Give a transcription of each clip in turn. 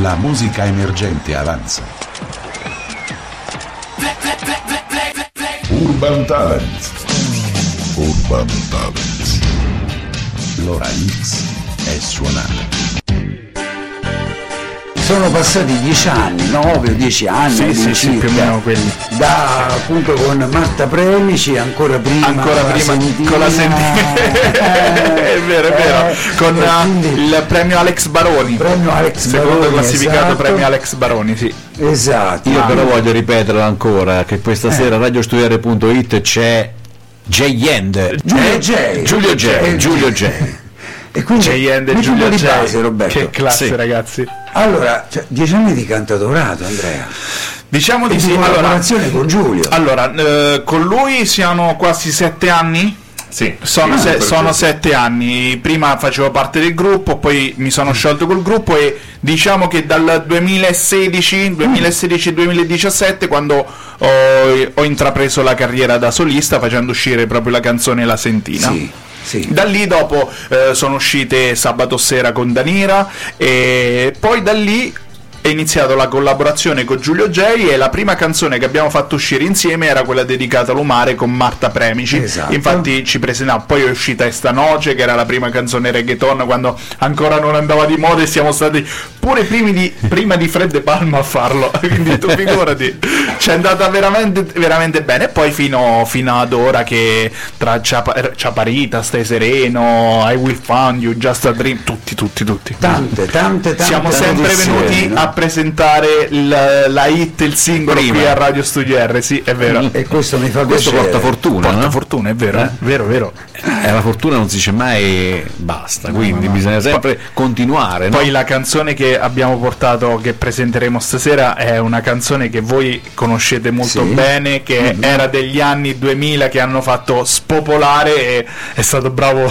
La musica emergente avanza. Urban Talent. Urban Talent. L'ora X è suonata. Sono passati dieci anni, nove o dieci anni Sì, sì, sì, più o meno quelli. da appunto con Marta Premici, ancora prima Ancora prima Sentina, con la sentina. è vero, è vero. eh, Con quindi il premio Alex Baroni. premio Alex Secondo Baroni, classificato esatto. premio Alex Baroni, sì. Esatto. Io Ah, però voglio ripetere ancora che questa sera a radiostudiare.it c'è J-End. Giulio Eh? J. Giulio J. Eh, Giulio J. E quindi J-End e Giulio base, Roberto. Che classe, Sì. ragazzi. Allora, cioè, dieci anni di cantautorato, Andrea. Diciamo E di sì. Allora, collaborazione con Giulio. allora eh, con lui siamo quasi sette anni. Sì, Sono, sì, se- sono sette anni, prima facevo parte del gruppo, poi mi sono sciolto col gruppo e diciamo che dal 2016, 2016-2017 quando ho, ho intrapreso la carriera da solista facendo uscire proprio la canzone La Sentina. Sì, sì. Da lì dopo eh, sono uscite Sabato Sera con Danira e poi da lì è iniziata la collaborazione con Giulio J e la prima canzone che abbiamo fatto uscire insieme era quella dedicata all'Umare con Marta Premici. Esatto. Infatti ci presentiamo, poi è uscita Esta Noce che era la prima canzone reggaeton quando ancora non andava di moda e siamo stati pure primi di, prima di Fred De Palma a farlo. Quindi tu figurati, ci è andata veramente, veramente bene. E poi fino, fino ad ora che tra Ciapa- Ciaparita, Stai Sereno, I Will Find You, Just a Dream, tutti, tutti, tutti. Tante, tante, tante Siamo sempre venuti a presentare il- la hit, il singolo Prima. qui a Radio Studio R, sì, è vero. E questo mi fa Questo piacere. porta fortuna, Porta no? fortuna, è vero, Eh? vero, vero. Eh, la fortuna non si dice mai basta, quindi bisogna sempre continuare. no? Poi la canzone che abbiamo portato, che presenteremo stasera, è una canzone che voi conoscete molto Sì. bene, che era degli anni 2000 che hanno fatto spopolare e è stato bravo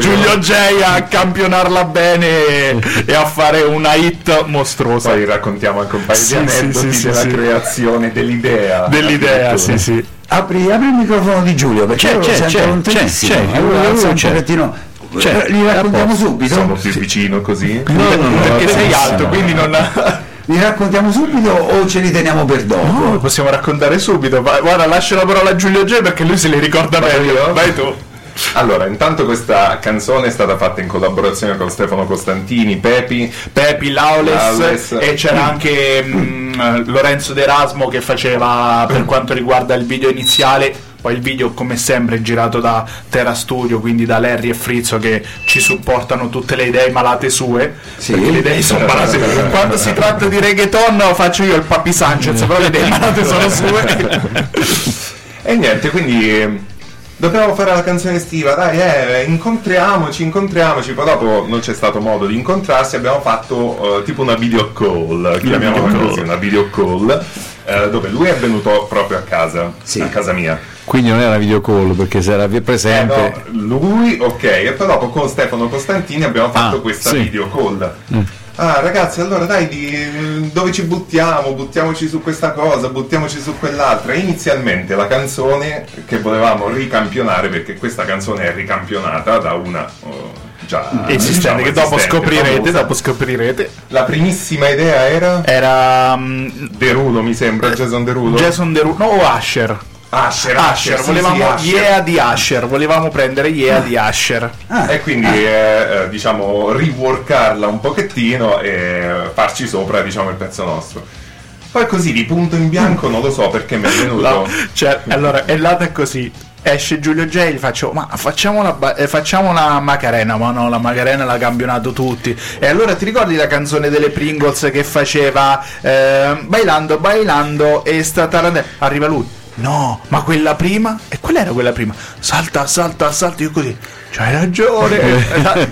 Giulio J a campionarla bene e, e a fare una hit mostruosa. Poi raccontiamo anche un paio Sì, di aneddoti sì, sì, della sì. creazione dell'idea. Dell'idea, sì, sì. Apri, apri il microfono di Giulio perché C'è, c'è, c'è, c'è, c'è, allora lui è un pochettino. C'è. Li raccontiamo subito? Sono più vicino così. No, no, no, Perché sei benissimo. alto, quindi non. Li raccontiamo subito o ce li teniamo per dopo? No, possiamo raccontare subito. Guarda, lascio la parola a Giulio J perché lui se li ricorda meglio. Vai tu. Allora, intanto questa canzone è stata fatta in collaborazione con Stefano Costantini, Pepi. Pepi, Laules, Laules. e c'era anche mm, Lorenzo D'Erasmo che faceva per quanto riguarda il video iniziale. Poi il video, come sempre, è girato da Terra Studio, quindi da Larry e Frizzo che ci supportano tutte le idee malate sue. Sì. Perché le idee sono malate. Quando si tratta di reggaeton faccio io il Papi Sanchez, però le idee malate sono sue. E niente, quindi dovevamo fare la canzone estiva, dai, eh, incontriamoci, incontriamoci. Poi dopo non c'è stato modo di incontrarsi, abbiamo fatto eh, tipo una video call, chiamiamola video così, call. una video call, eh, dove lui è venuto proprio a casa, Sì. a casa mia. Quindi non era video call perché se era via Eh, presente. no, lui, ok, e poi dopo con Stefano Costantini abbiamo fatto Ah, questa sì. video call. Ah ragazzi, allora dai, di- dove ci buttiamo? Buttiamoci su questa cosa, buttiamoci su quell'altra. Inizialmente la canzone che volevamo ricampionare, perché questa canzone è ricampionata da una oh, già Esistente, diciamo, che dopo esistente, scoprirete, famosa. dopo scoprirete. La primissima idea era Era mm, Derulo, mi sembra, Jason Derulo. Jason Derulo, no, o Asher. Asher, Asher, sì, volevamo sì, Asher. Yeah di Asher, volevamo prendere Yeah di Asher. E quindi eh, eh, diciamo reworkarla un pochettino e farci sopra diciamo il pezzo nostro. Poi così di punto in bianco non lo so perché mi è venuto. No, cioè, allora è nata così. Esce Giulio J, gli faccio, ma facciamo una, ba- eh, facciamo una Macarena, ma no, la Macarena l'ha campionato tutti. E allora ti ricordi la canzone delle Pringles che faceva eh, Bailando, bailando e sta tarante- Arriva lui, no, ma quella prima? E qual era quella prima? Salta, salta, salta, io così, c'hai ragione.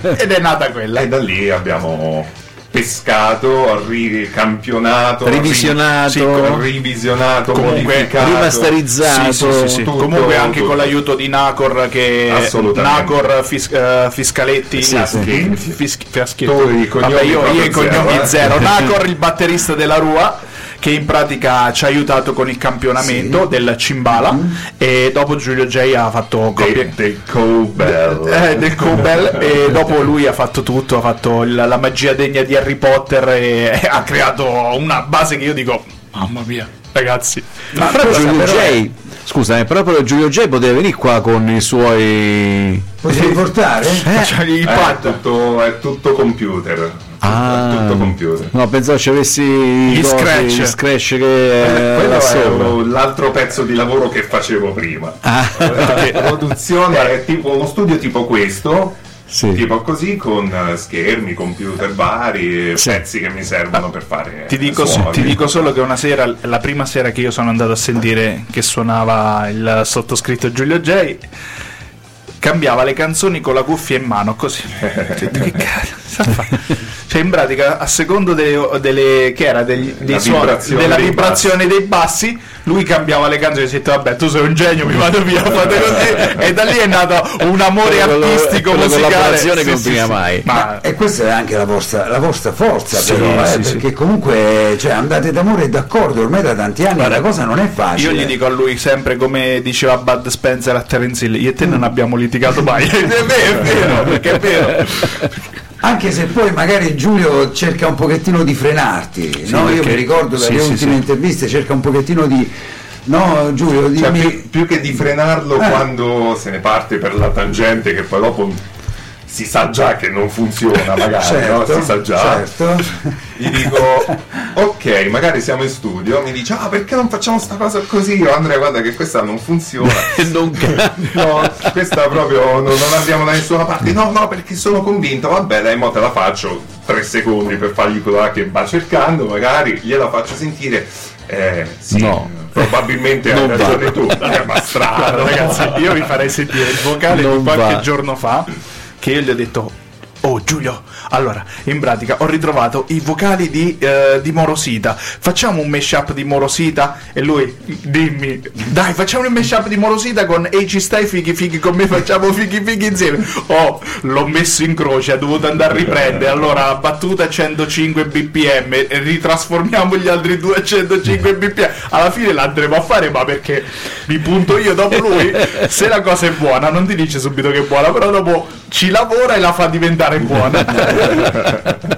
Ed è nata quella. E da lì abbiamo pescato, ricampionato, Revisionato. sì, con- rivisionato, Comunque, modificato. rimasterizzato. Sì, sì, sì, sì. tutto- comunque anche tutto. con l'aiuto di Nacor che. Nacor Fis- eh, Fiscaletti Sì, sì. Fis- Fiaschetti. Tu i cognomi Vabbè, io, io i cognomi zero, zero. Nacor il batterista della Rua che in pratica ci ha aiutato con il campionamento del Cimbala Mm-hmm. e dopo Giulio J ha fatto coppie Del, Cobel. eh, del Cobel e dopo lui ha fatto tutto, ha fatto il- la magia degna di Harry Potter e, e ha creato una base che io dico, mamma mia, ragazzi. Ma Però questa Giulio però J, scusa, eh, proprio Giulio J poteva venire qua con i suoi... Potevi portare? Facciamo il Eh, è, tutto, è tutto computer. Ah. Tutto computer. No, pensavo ci avessi Gli i cosi, scratch. gli scratch che Eh, eh, Quello è sopra. l'altro pezzo di lavoro che facevo prima. Ah. La produzione è tipo uno studio tipo questo, Sì. tipo così, con eh, schermi, computer vari, Sì. pezzi che mi servono per fare. Ti dico, suoni. ti dico solo che una sera, la prima sera che io sono andato a sentire che suonava il sottoscritto Giulio J, cambiava le canzoni con la cuffia in mano, così. Cioè, che cazzo? Cioè, in pratica, a secondo delle, delle- che era degli, dei suoni, vibrazione della dei vibrazione dei bassi, lui cambiava le canzoni e detto, vabbè, tu sei un genio, mi vado via, fate così. E da lì è nato un amore Quello- artistico, quella musicale. collaborazione che non Sì, sì, finiva sì. mai. Ma E questa è anche la vostra, la vostra forza, Sì, però, eh, sì, sì. perché comunque cioè, andate d'amore e d'accordo ormai da tanti anni, Guarda, la cosa non è facile. Io gli dico a lui sempre come diceva Bud Spencer a Terence Hill, io e te non abbiamo litigato mai. è vero, è vero, perché è vero. Anche se poi magari Giulio cerca un pochettino di frenarti, no? Io perché- mi ricordo sì, dalle sì, ultime sì. interviste, cerca un pochettino di... No Giulio, Cioè, dimmi... più, più che di frenarlo Eh. quando se ne parte per la tangente, che poi dopo si sa già che non funziona, magari, certo, no? si sa già. certo. Gli dico, ok, magari siamo in studio, mi dice, ah perché non facciamo sta cosa così? Io, Andrea, guarda che questa non funziona. non. No, questa proprio non, non andiamo da nessuna parte. No, no, perché sono convinto. Vabbè, dai, mo te la faccio tre secondi per fargli quello che va cercando, magari gliela faccio sentire. Eh, sì, No. probabilmente hai Non va. ragione tu. Eh, ma strano, ragazzi, io vi farei sentire il vocale Non di qualche va. giorno fa che io gli ho detto Oh Giulio, allora in pratica ho ritrovato i vocali di, eh, di Morosita. Facciamo un mashup di Morosita? E lui, dimmi, dai, facciamo un mashup di Morosita con Ehi ci stai fighi fighi con me, facciamo fighi fighi insieme. Oh, l'ho messo in croce, ha dovuto andare a riprendere. Allora, battuta a 105 bpm, e ritrasformiamo gli altri due a 105 bpm. Alla fine l'andremo a fare, ma perché mi punto io dopo lui. Se la cosa è buona, non ti dice subito che è buona, però dopo ci lavora e la fa diventare buona.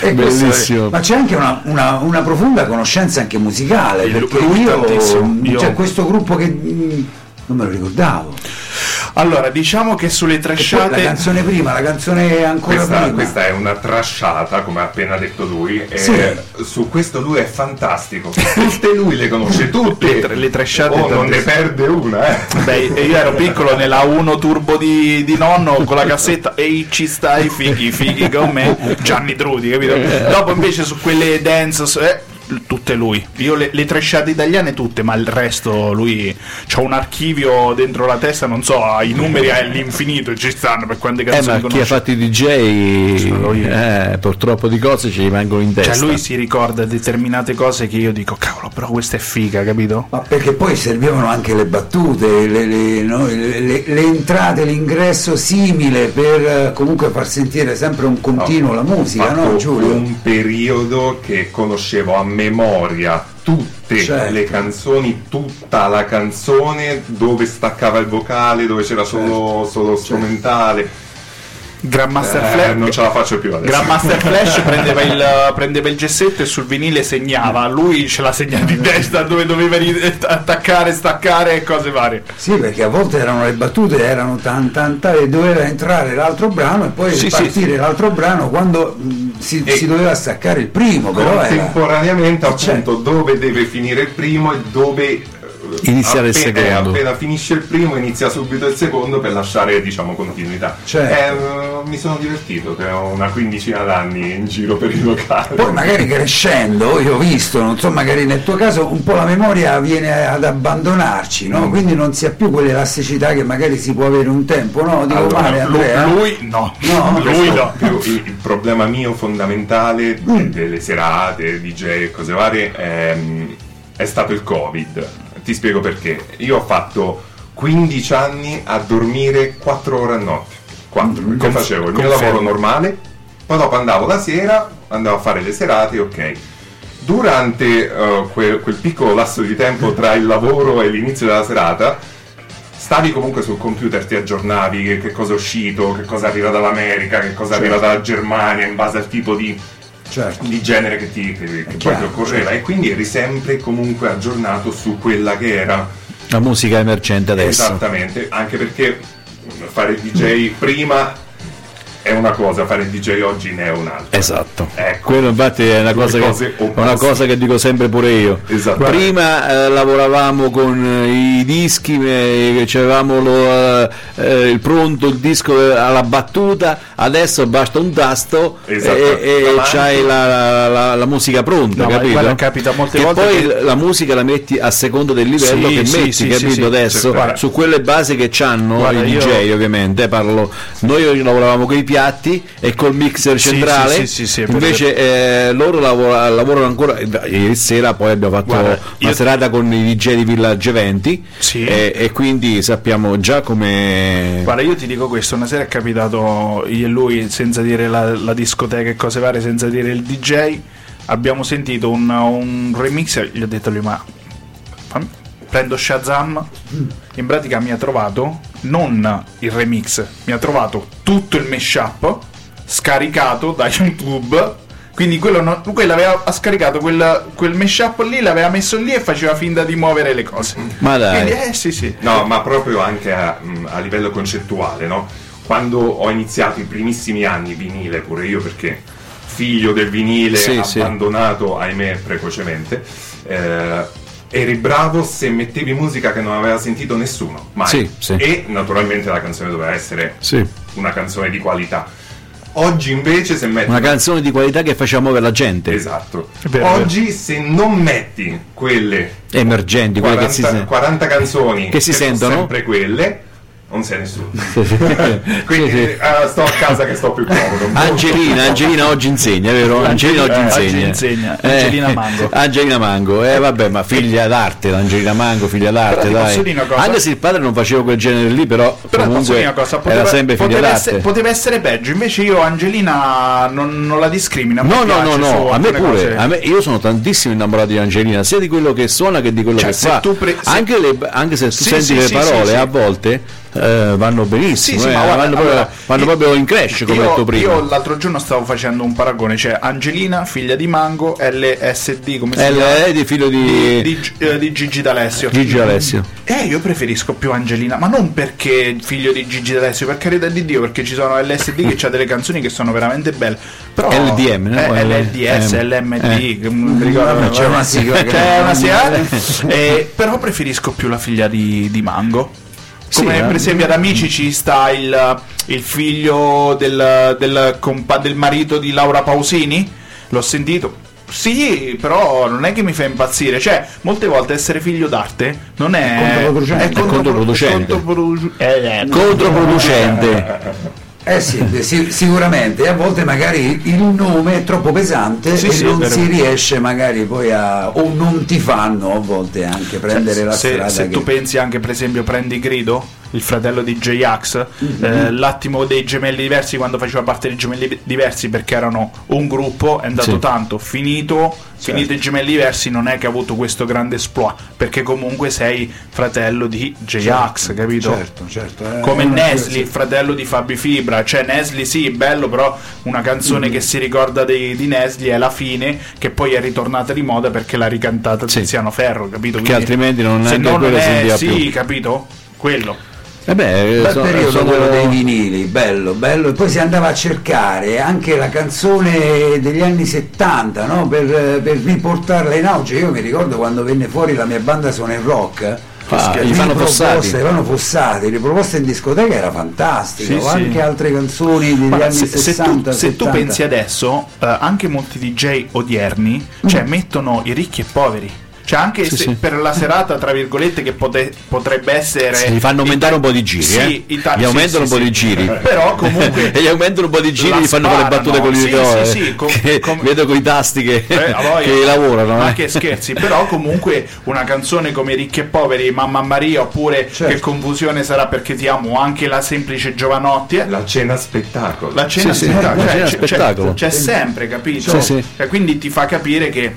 E questo Bellissimo. è- ma c'è anche una, una- una profonda conoscenza anche musicale, Lui- perché io, io- c'è questo gruppo che mm, non me lo ricordavo. Allora, diciamo che sulle E poi la trasciate. canzone prima, la canzone ancora Questa, prima. questa è una trasciata, come ha appena detto lui. E Sì. Su questo lui è fantastico. Tutte lui le conosce tutte. Le tra- le trasciate Oh, non ne perde una, eh. Beh, io ero piccolo nella 1 turbo di, di nonno con la cassetta Ehi ci stai fighi fighi con me Gianni Trudi capito? Dopo invece su quelle dance eh, tutte lui io le, le tresciate italiane tutte ma il resto lui c'ha un archivio dentro la testa non so i numeri all'infinito ci stanno per quante Eh, canzoni ma chi ha fatto i DJ, eh, purtroppo di cose ci rimangono in testa. cioè lui si ricorda determinate cose che io dico cavolo però questa è figa capito? Ma perché poi servivano anche le battute, le, le- no, le- le- le entrate, l'ingresso simile per eh, comunque far sentire sempre un continuo la musica, no Giulio? un periodo che conoscevo a memoria tutte Certo. le canzoni, tutta la canzone dove staccava il vocale, dove c'era solo, solo strumentale. Grandmaster Eh, Flash non ce la faccio più adesso. Grandmaster Flash prendeva il, prendeva il gessetto e sul vinile segnava, lui ce l'ha segnato in testa dove doveva attaccare, staccare e cose varie. Sì, perché a volte erano le battute, erano tan tan tan e doveva entrare l'altro brano e poi Sì, partire l'altro brano quando mh, si, si doveva staccare il primo, però era... Contemporaneamente C'è. appunto dove deve finire il primo e dove Iniziare il appena- secondo. eh, appena finisce il primo inizia subito il secondo per lasciare diciamo continuità Certo. Eh, mi sono divertito che ho una quindicina d'anni in giro per i locali Poi magari crescendo, io ho visto, non so, magari nel tuo caso un po' la memoria viene ad abbandonarci, no? Mm. Quindi non si ha più quell'elasticità che magari si può avere un tempo, no? Dico Allora, male Andrea? lui no, No? lui no. Più il, il problema mio fondamentale Mm. delle serate, DJ e cose varie ehm, è stato il covid ti spiego perché. Io ho fatto 15 anni a dormire 4 ore a notte. 4 Mm, che facevo il mio lavoro normale poi dopo andavo la sera andavo a fare le serate ok. Durante eh, quel, quel piccolo lasso di tempo tra il lavoro e l'inizio della serata, stavi comunque sul computer, ti aggiornavi che, che cosa è uscito, che cosa arriva dall'America, che cosa arriva dalla Germania, in base al tipo di, Certo. di genere che ti, che, che poi ti occorreva. E quindi eri sempre comunque aggiornato su quella che era La musica emergente adesso. Esattamente, anche perché fare il DJ prima è una cosa, fare il DJ oggi ne è un'altra. Esatto, Ecco. quello infatti è una cosa, che, una cosa che dico sempre pure io. Esatto. Prima eh, lavoravamo con eh, i dischi, eh, avevamo lo, eh, il pronto, il disco eh, alla battuta, adesso basta un tasto Esatto. e, e c'hai la, la- la- musica pronta, No, capito? capita molte che volte poi che- la musica la metti a secondo del livello Sì, che sì, metti, sì, capito adesso? Guarda. Su quelle basi che c'hanno Guarda, i io- DJ ovviamente, parlo, noi lavoravamo con i piatti e col mixer centrale, sì, sì, sì, invece eh, loro lavora- lavorano ancora, ieri sera poi abbiamo fatto Guarda, una serata con i DJ di Village 20 Sì. e, e quindi sappiamo già come... Guarda, io ti dico questo, una sera è capitato io e lui, senza dire la, la discoteca e cose varie, senza dire il DJ, abbiamo sentito un, un remix gli ho detto lui, ma prendo Shazam, in pratica mi ha trovato non il remix, mi ha trovato tutto il mashup scaricato da YouTube. Quindi quello, non- quello aveva ha scaricato quel, quel mashup lì, l'aveva messo lì e faceva finta di muovere le cose. Ma dai. Quindi, eh sì, sì. No, ma proprio anche a, a livello concettuale, no? Quando ho iniziato i primissimi anni vinile, pure io perché figlio del vinile, Sì, sì. abbandonato, ahimè, precocemente, eh, eri bravo se mettevi musica che non aveva sentito nessuno, mai. Sì, sì. E naturalmente la canzone doveva essere Sì. una canzone di qualità. Oggi invece se metti Una canzone di qualità che faceva muovere la gente, Esatto. Vero, Oggi se non metti quelle emergenti, quelle 40, che si sen- 40 canzoni Che si sono sentono? sempre quelle non sei nessuno Sì, quindi sì. eh, sto a casa che sto più comodo Angelina, Angelina oggi insegna, vero? Angelina oggi Eh, insegna. oggi insegna. Eh, Angelina Mango. Angelina Mango, eh vabbè, ma figlia d'arte, l'Angelina Mango, figlia d'arte, dai. Anche se il padre non faceva quel genere lì, però, Però comunque cosa, poteva, era sempre figlia poteva d'arte. essere, poteva essere peggio, invece io Angelina non, non la discrimino. a me No, no, no, no, a me pure, a me- io sono tantissimo innamorato di Angelina, sia di quello che suona che di quello Cioè, che fa. pre- anche, le- anche se tu Sì, senti sì, le sì, parole sì, sì. a volte eh, vanno benissimo, Sì, sì, eh, guarda, vanno, proprio, allora, vanno io- proprio in crash, come io, ho detto prima. Io l'altro giorno stavo facendo un paragone, cioè Angelina, figlia di Mango, LSD, come si chiama? di figlio Di, di, di, eh, di Gigi D'Alessio. Gigi Alessio. Eh, io preferisco più Angelina, ma non perché figlio di Gigi D'Alessio, per carità di Dio, perché ci sono LSD che ha delle canzoni che sono veramente belle. Però, LDM, no? Eh, LDS, eh. LMD, Eh. non mi ricordo. C'è una sigla C'è una sigla. Eh, però preferisco più la figlia di, di Mango. Come Sì, eh. per esempio ad Amici ci sta il, il figlio del, del, compa- del marito di Laura Pausini. L'ho sentito. Sì, però non è che mi fa impazzire. Cioè, molte volte essere figlio d'arte non è. controproducente. È, È controproducente. controprodu- eh, eh, Controproducente. Eh sì, sì, sicuramente, a volte magari il nome è troppo pesante Sì, e sì, non vero. si riesce magari poi a... o non ti fanno a volte anche prendere Cioè, la se, strada se che... tu pensi anche per esempio prendi Grido il fratello di J-Ax Mhm. eh, l'attimo dei gemelli diversi quando faceva parte dei gemelli diversi perché erano un gruppo è andato tanto finito finito i gemelli diversi non è che ha avuto questo grande esploit perché comunque sei fratello di J-Ax capito? Certo, certo. eh, come è Nesli, il fratello di Fabi Fibra, cioè Nesli sì, bello, però una canzone che si ricorda di, di Nesli è La fine, che poi è ritornata di moda perché l'ha ricantata Sì. Tiziano Ferro, capito? Perché altrimenti non- se neanche no non è, sì, più. capito? Quello. Eh beh, Bel so- periodo sono- quello dei vinili, bello, bello, e poi si andava a cercare anche la canzone degli anni 70 no? per, per riportarla in auge. Io mi ricordo quando venne fuori la mia banda Sono in Rock. Ah, riproposta- Fossati. Ivano Fossati, riproposta in discoteca era fantastica, Sì, o sì. anche altre canzoni degli Ma anni se, se 60. tu, se tu 70. pensi adesso, eh, anche molti DJ odierni, cioè mettono i ricchi e poveri. Cioè, anche Sì, se sì. per la serata, tra virgolette, che pote- potrebbe essere. Sì, gli fanno aumentare un po' di giri, Sì, eh. Ita- Gli sì, aumentano sì, un po' sì. di giri. Però comunque. e gli aumentano un po' di giri gli fanno fare battute con i Sì, eh, sì, sì, com- che com- vedo con i tasti che, Eh, che lavorano Ma eh. che scherzi, però comunque una canzone come Ricchi e Poveri, Mamma Maria, oppure Certo. Che confusione sarà perché ti amo, anche la semplice Giovanotti. eh, la cena spettacolo La cena spettacolo, cioè, spettacolo. C'è, c'è sempre, capito? Sì, sì. E quindi ti fa capire che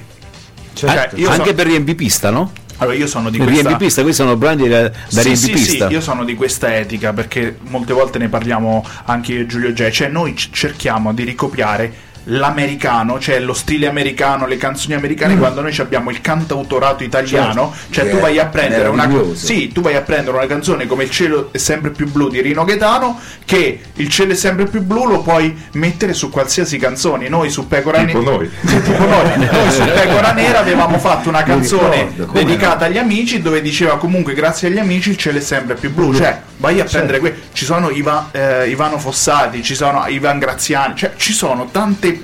Cioè, Anche- so- per riempipista, no? allora, io sono di questa riempipista, questi sono brani da, da Sì, sì, riempipista. sì, io sono di questa etica perché molte volte ne parliamo anche io e Giulio J. Cioè, noi c- cerchiamo di ricopiare l'americano, cioè lo stile americano, le canzoni americane, Mm. quando noi abbiamo il cantautorato italiano, cioè che tu vai a prendere una. Sì, tu vai a prendere una canzone come Il cielo è sempre più blu di Rino Gaetano, che il cielo è sempre più blu lo puoi mettere su qualsiasi canzone. Noi su Pecora Nera noi. noi, noi su Pecora Nera avevamo fatto una canzone ricordo, dedicata agli amici dove diceva comunque grazie agli amici il cielo è sempre più blu cioè vai a prendere que- ci sono Iva- eh, Ivano Fossati ci sono Ivan Graziani cioè ci sono tante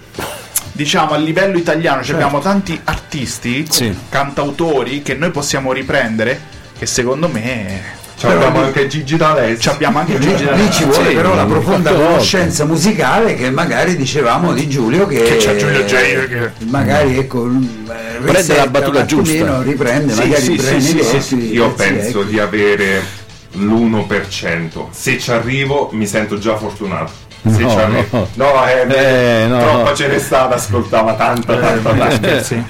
diciamo a livello italiano cioè, abbiamo tanti artisti Sì. cantautori che noi possiamo riprendere che secondo me abbiamo anche Gigi D'Alessio. abbiamo anche Gigi Lì ci vuole Sì, però la profonda conoscenza musicale che magari dicevamo di Giulio che, Che c'ha Giulio J, che- magari ecco eh, Prende la battuta giusta. riprende Sì, magari sì, i sì, sì, sì, Io sì, penso ecco. di avere l'1%. Se ci arrivo mi sento già fortunato. No, ci arrivo. no. No, eh, Eh, no. troppa ce n'è stata, ascoltava tanta, tanta, tanta. sì.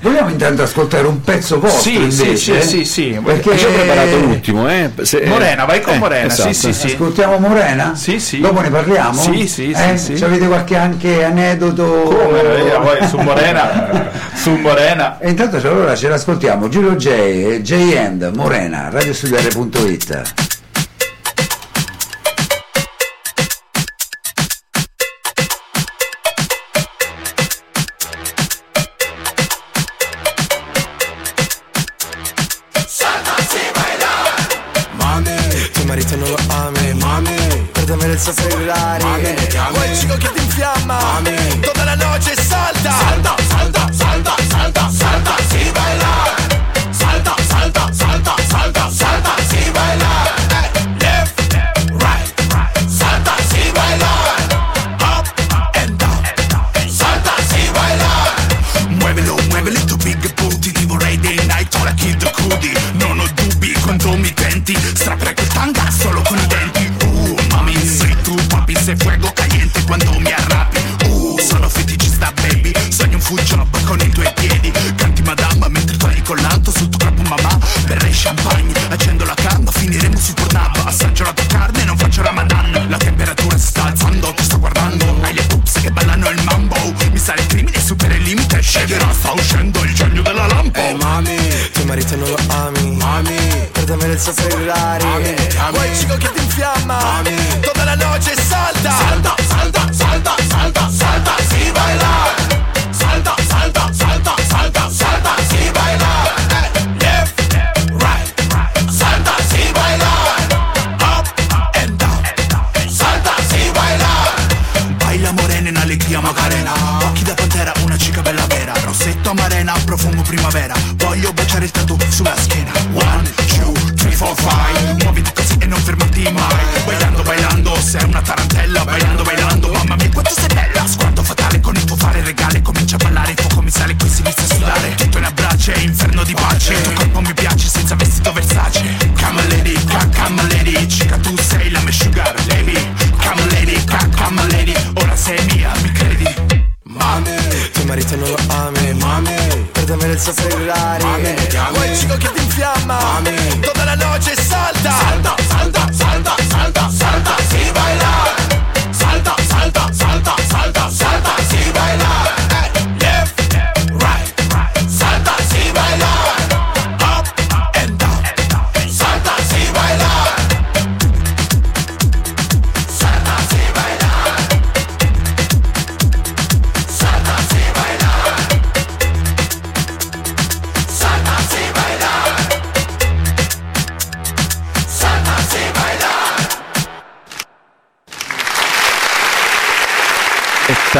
Vogliamo intanto ascoltare un pezzo vostro Sì, invece? sì, sì, sì, sì. Perché Ci ho preparato l'ultimo, eh? Se- Morena, vai con eh, Morena, esatto. sì, sì, sì. Ascoltiamo Morena? Sì, sì. Dopo ne parliamo? Sì, sì, Eh? sì, sì. Ci avete qualche anche aneddoto? Come? Eh, poi su Morena su Morena E intanto cioè, allora ce l'ascoltiamo Giulio J, e J-End, Morena, radiostudiare.it Ferrari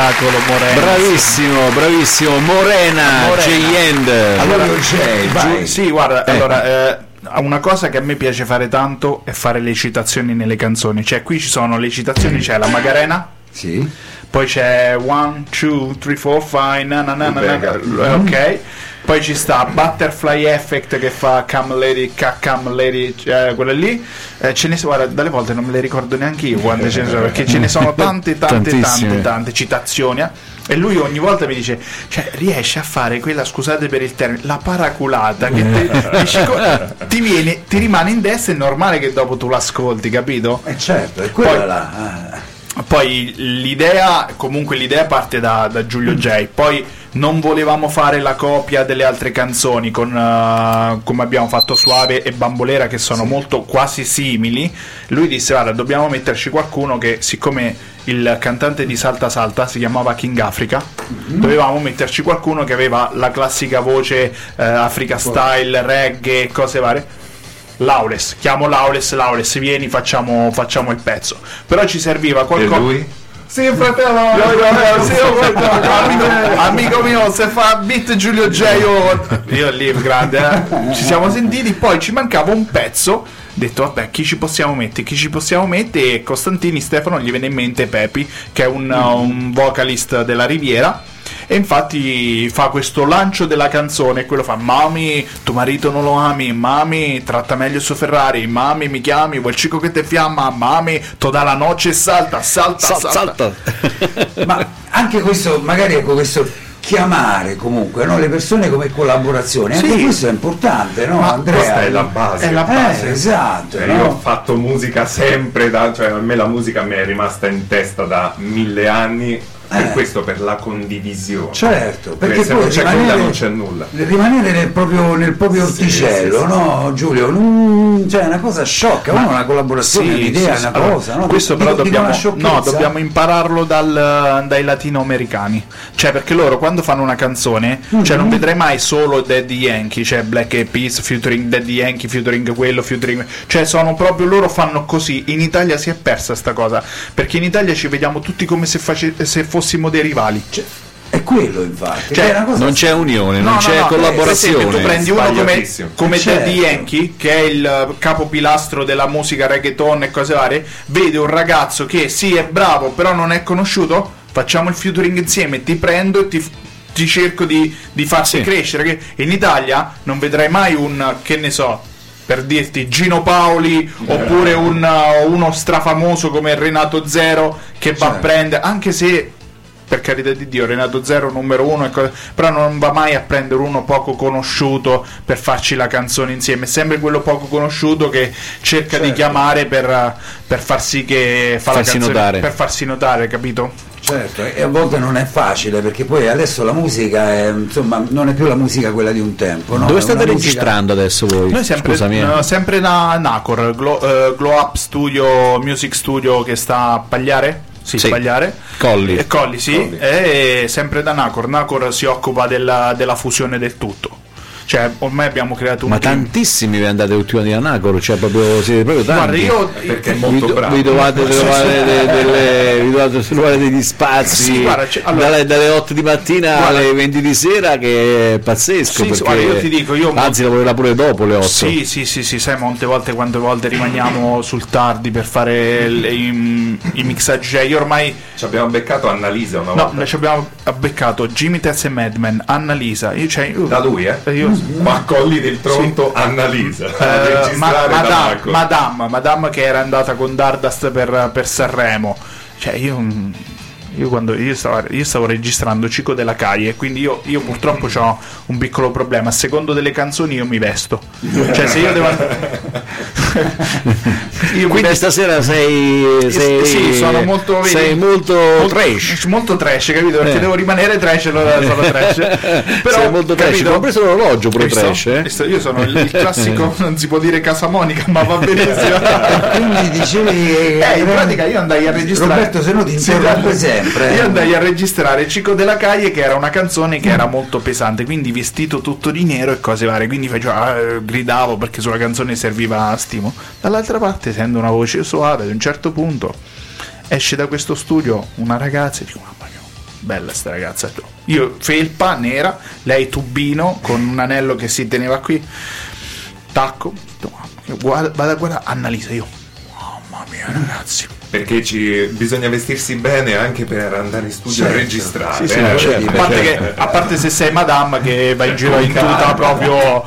spettacolo Morena Bravissimo, bravissimo. Morena, Morena. J-End. Allora, Giu- vai. sì, guarda, Eh. allora, eh, una cosa che a me piace fare tanto è fare le citazioni nelle canzoni. Cioè, qui ci sono le citazioni, c'è la Magarena, Sì. Poi c'è 1, 2, 3, 4, 5, na na na na na, Bega. na, ok. Poi ci sta Butterfly Effect che fa Come Lady, Ca- Come Lady, eh, quella lì. Eh, ce ne sono, guarda, dalle volte non me le ricordo neanche io quante ce ne sono, perché ce ne sono tante, tante, tante, tante citazioni. eh. E lui ogni volta mi dice, cioè riesce a fare quella, scusate per il termine, la paraculata che te- co- ti, viene, ti rimane in destra, è normale che dopo tu l'ascolti, capito? Eh certo, è quella Poi- là. Poi l'idea, comunque l'idea parte da, da Giulio J. Poi non volevamo fare la copia delle altre canzoni con, eh, come abbiamo fatto Suave e Bambolera che sono molto quasi simili. Lui disse guarda dobbiamo metterci qualcuno che siccome il cantante di Salta Salta si chiamava King Africa, dovevamo metterci qualcuno che aveva la classica voce eh, Africa style, reggae, cose varie. Laules, chiamo Laules, Laules, vieni, facciamo, facciamo il pezzo. Però ci serviva E qualcosa. lui? Sì, fratello! Sì, amico, amico mio, se fa beat Giulio J, io, io lì grande, eh. ci siamo sentiti. Poi ci mancava un pezzo. Detto, vabbè, chi ci possiamo mettere? Chi ci possiamo mettere? E Costantini Stefano gli viene in mente Pepi, che è un, un vocalist della Riviera. E infatti fa questo lancio della canzone, quello fa Mami, tuo marito non lo ami, Mami, tratta meglio il suo Ferrari, Mami, mi chiami, vuoi il cico che te fiamma, Mami, toda la noce salta, salta, Sal- salta. salta. Ma anche questo, magari ecco questo chiamare comunque no, le persone come collaborazione, anche Sì. questo è importante, no? Ma Andrea? Questa è la base. È la Eh, base. esatto, Cioè, no? Io ho fatto musica sempre da, cioè a me la musica mi è rimasta in testa da mille anni, per Eh. questo per la condivisione. Certo, perché Perché se poi non c'è quella non c'è nulla. rimanere nel proprio, nel proprio Sì, orticello, sì, sì. no Giulio? Mm, cioè è una cosa sciocca, uno una collaborazione, un'idea, una. Allora, cosa, no? Questo però dobbiamo, no, dobbiamo impararlo dal- dai latinoamericani. Cioè, perché loro quando fanno una canzone, cioè Mhm. non vedrai mai solo Daddy Yankee, cioè Black Eyed Peas, featuring Daddy Yankee, featuring quello, featuring. Cioè, sono proprio loro fanno così. In Italia si è persa sta cosa. Perché in Italia ci vediamo tutti come se, face- se fossimo dei rivali. Cioè, è quello infatti, Cioè, è una cosa Non c'è unione, No, non no, c'è no, per collaborazione. esempio, tu prendi uno come, come Certo. Daddy Yankee, che è il eh, capopilastro della musica reggaeton e cose varie, vede un ragazzo che sì è bravo, però non è conosciuto, facciamo il featuring insieme, ti prendo e ti, ti cerco di, di farti Sì. crescere. Che in Italia non vedrai mai un, che ne so, per dirti Gino Paoli oppure un, uh, uno strafamoso come Renato Zero che va a Certo. prendere, anche se per carità di Dio, Renato Zero numero uno, co- però non va mai a prendere uno poco conosciuto per farci la canzone insieme, è sempre quello poco conosciuto che cerca di Certo. chiamare per, per far sì che fa Farsi la canzone, notare. per farsi notare, capito? Certo, e a volte non è facile perché poi adesso la musica è, insomma, non è più la musica quella di un tempo. No? Dove state una musica- registrando adesso voi? Noi sempre, Scusami. eh. eh, sempre da Nacor, Glow, eh, Glow Up Studio, Music Studio che sta a Pagliare? Sì, Sì. Pagliare. Colli. E Colli, sì, Colli. e sempre da Nacor. Nacor si occupa della, della fusione del tutto. Cioè, ormai abbiamo creato un Ma team. tantissimi vi andate ultimamente a Nacor, cioè proprio, siete proprio tanti. Guarda, io Perché è vi, molto bravo. vi dovete trovare, de- delle- vi dovete trovare degli spazi Sì, guarda, c'è- allora- dalle, dalle 8 di mattina Guarda- alle 20 di sera che è pazzesco Sì, perché- guarda, io ti dico, io- anzi lavorerà pure dopo le 8 Sì, sì, sì, sì, sai molte volte quante volte rimaniamo sul tardi per fare le- i, i mixaggi. Cioè, io ormai Ci abbiamo beccato Annalisa una No, volta. noi ci abbiamo beccato Jimmy Tez e Madman, Annalisa. Io, cioè, io, Da lui, eh? Io, Ma a Colli del Tronto Annalisa. A Eh, registrare ma- da Madame. Madame, Madame che era andata con Dardust per, per Sanremo. Cioè, io. Io, quando, io, stavo, io stavo registrando Cico della Caie, quindi io, io purtroppo ho un piccolo problema. A secondo delle canzoni io mi vesto. Cioè, se io devo. quindi vesto- stasera sei, sei, sì, sono molto- sei molto, molto- trash molto trash, capito? Perché Eh. devo rimanere trash, allora sono trash. Però, sei molto trash ho preso l'orologio pure Visto? trash eh? Io sono il, il classico, non si può dire Casa Monica, ma va benissimo. Quindi dicevi Eh, in pratica io andai a registrare. Roberto, se no ti interrompe sì. sempre. eh. Io andai a registrare Cico della Caie, che era una canzone che era molto pesante, quindi vestito tutto di nero e cose varie. Quindi facevo, ah, eh, gridavo perché sulla canzone serviva stimo. Dall'altra parte sento una voce suave, ad un certo punto esce da questo studio una ragazza e dico, mamma mia, bella sta ragazza. Io felpa nera, lei tubino con un anello che si teneva qui. Tacco, guarda, vado a guardare Annalisa, io, mamma mia ragazzi perché ci, bisogna vestirsi bene anche per andare in studio a Certo. registrare. Sì, sì, eh. certo. a, parte che- a parte se sei Madame che vai in giro in tuta proprio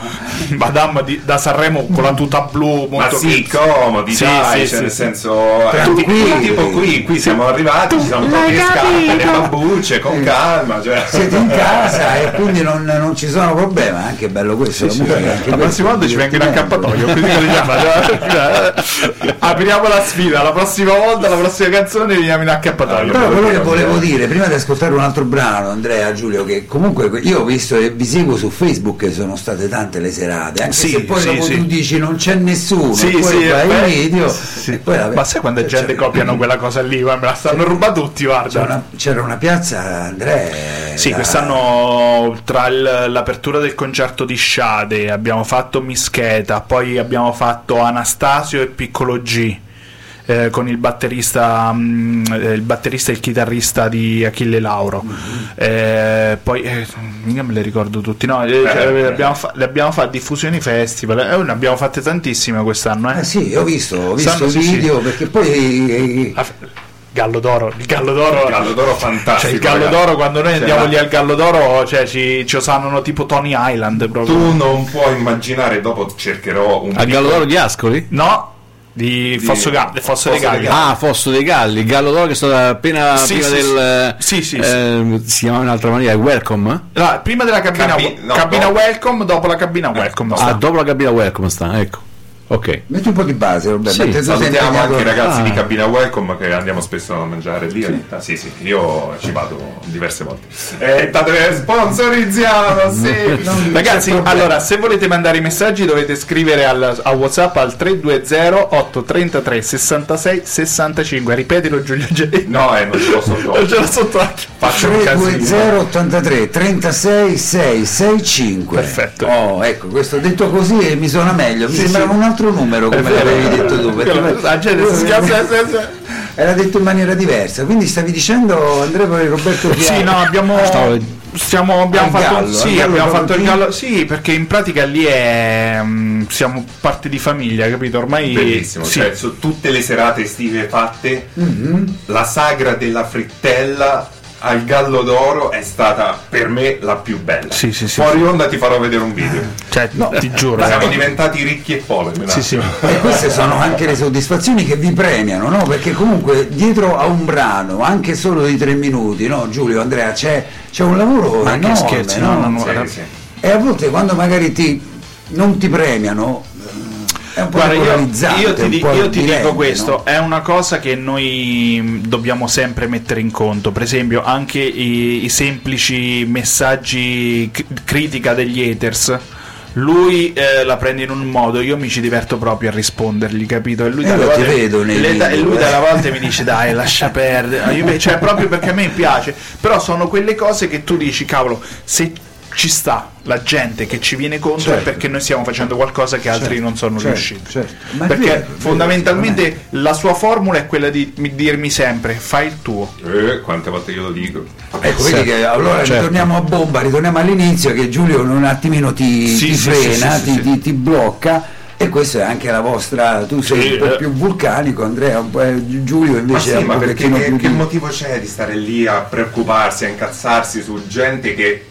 Madame di- da Sanremo con la tuta blu Ma molto sì, che- comodi, Sì, dai, sì, cioè, sì, nel sì. senso, eh, Tranquilli. tipo, qui, qui siamo arrivati, ci siamo tolti le scarpe, le babbucce, con calma, cioè. Siete in casa e quindi non, non ci sono problemi, è anche bello questo. la anche la questo prossima volta ci è vengo in accappatoio quindi cosa diciamo? apriamo la sfida la prossima volta la prossima canzone veniamo in accappatoio Però quello che volevo dire, prima di ascoltare un altro brano, Andrea, Giulio, che comunque io ho visto e vi seguo su Facebook che sono state tante le serate, anche Sì, se poi sì, dopo sì. tu dici non c'è nessuno, Sì, poi sì, fai beh, i video, sì. e poi vabbè, ma sai quanta gente c'è- copiano quella cosa lì ma me la stanno rubando tutti guarda c'era una, c'era una piazza, Andrea. Sì, da- quest'anno tra il- l'apertura del concerto di Shade abbiamo fatto Mischeta, poi abbiamo fatto Anastasio e Piccolo G. eh, con il batterista, mm, eh, il batterista e il chitarrista di Achille Lauro, Eh, poi eh, mica me le ricordo tutti. No, eh, cioè, eh. abbiamo fa- le abbiamo fatte diffusioni festival, eh, ne abbiamo fatte tantissime quest'anno. Eh. Eh sì, ho visto, ho visto Sanno, i sì, sì. video perché poi eh, Ah, Gallo d'oro, il gallo d'oro, Il gallo d'oro fantastico. cioè il gallo ragazzi. d'oro quando noi Cioè, andiamo lì al gallo d'oro cioè, ci, ci osannano tipo Tony Island proprio. Tu non puoi immaginare, dopo cercherò un Al Gallo d'Oro di Ascoli? No, di Fosso, Ga- Fosso Fosso dei Galli. Galli. Ah, Fosso dei Galli, il Gallo d'Oro che è stato appena Sì, prima sì, del... sì. Sì, sì, eh, Si chiama in un'altra maniera, Welcome? No, prima della cabina, Cabi- no, cabina dopo. welcome, dopo la cabina welcome. Ah, dopo la cabina Welcome sta, ecco. Ok. metti un po' di base, Roberto, Sì, Salutiamo anche i ragazzi Ah. di Cabina Welcome che andiamo spesso a mangiare lì. ogni tanto. Sì, sì, io ci vado diverse volte. Eh, tate- sponsorizziamo, sì. Ragazzi, allora, se volete mandare i messaggi dovete scrivere al, a WhatsApp al 320 833 66 65. Ripetilo Giulio J. No, eh, non ci posso Non togliere. ce l'ho sotto occhio. Faccio un casino. 320 83 36 665 Perfetto. oh ecco questo detto così mi suona meglio mi Sì, sembrava sì. un altro numero come vero. l'avevi detto tu perché La gente si schiaccia- era detto in maniera diversa quindi stavi dicendo Andrea per Roberto Sì, Chiari no, abbiamo, Stavo- stiamo, abbiamo fatto, gallo, sì, al gallo abbiamo fatto il gallo. Sì, perché in pratica lì è. mm, siamo parte di famiglia, capito? Ormai. Bellissimo, sì. cioè, su tutte le serate estive fatte, Mhm. la sagra della frittella al Gallo d'Oro è stata per me la più bella. Sì, sì, sì, Fuori onda ti farò vedere un video. Cioè, ti giuro. Siamo eh. diventati ricchi e poveri. Sì, sì. e queste sono anche le soddisfazioni che vi premiano, no? Perché comunque dietro a un brano, anche solo di tre minuti, no? Giulio, Andrea, c'è, c'è un lavoro Ma che enorme, scherzi, no? no, no, no. Sì, sì. E a volte quando magari ti, non ti premiano eh, è un po' Guarda, io, io ti, di- io ti dico questo, no? è una cosa che noi mh, dobbiamo sempre mettere in conto, per esempio anche i, i semplici messaggi c- critica degli haters. Lui eh, la prende in un modo, io mi ci diverto proprio a rispondergli, capito? E lui Eh, volte- vedo le- video, e lui eh. dalle volte mi dice dai lascia perdere, Io- cioè proprio perché a me piace, però sono quelle cose che tu dici cavolo, se ci sta la gente che ci viene contro è Certo. perché noi stiamo facendo qualcosa che altri non sono certo, riusciti. certo. Ma è Perché vero, è vero, fondamentalmente la sua formula è quella di mi- dirmi sempre fai il tuo. Eh, quante volte io lo dico. Ecco, vedi che allora certo. ritorniamo a bomba, ritorniamo all'inizio che Giulio un attimino ti, Sì, ti sì, frena, sì, sì, ti, sì. ti- ti blocca e questa è anche la vostra, tu sei Sì, un po' eh. più vulcanico, Andrea, un po', eh, Giulio Ma invece sì, è un ma perché che, più che motivo c'è di stare lì a preoccuparsi, a incazzarsi su gente che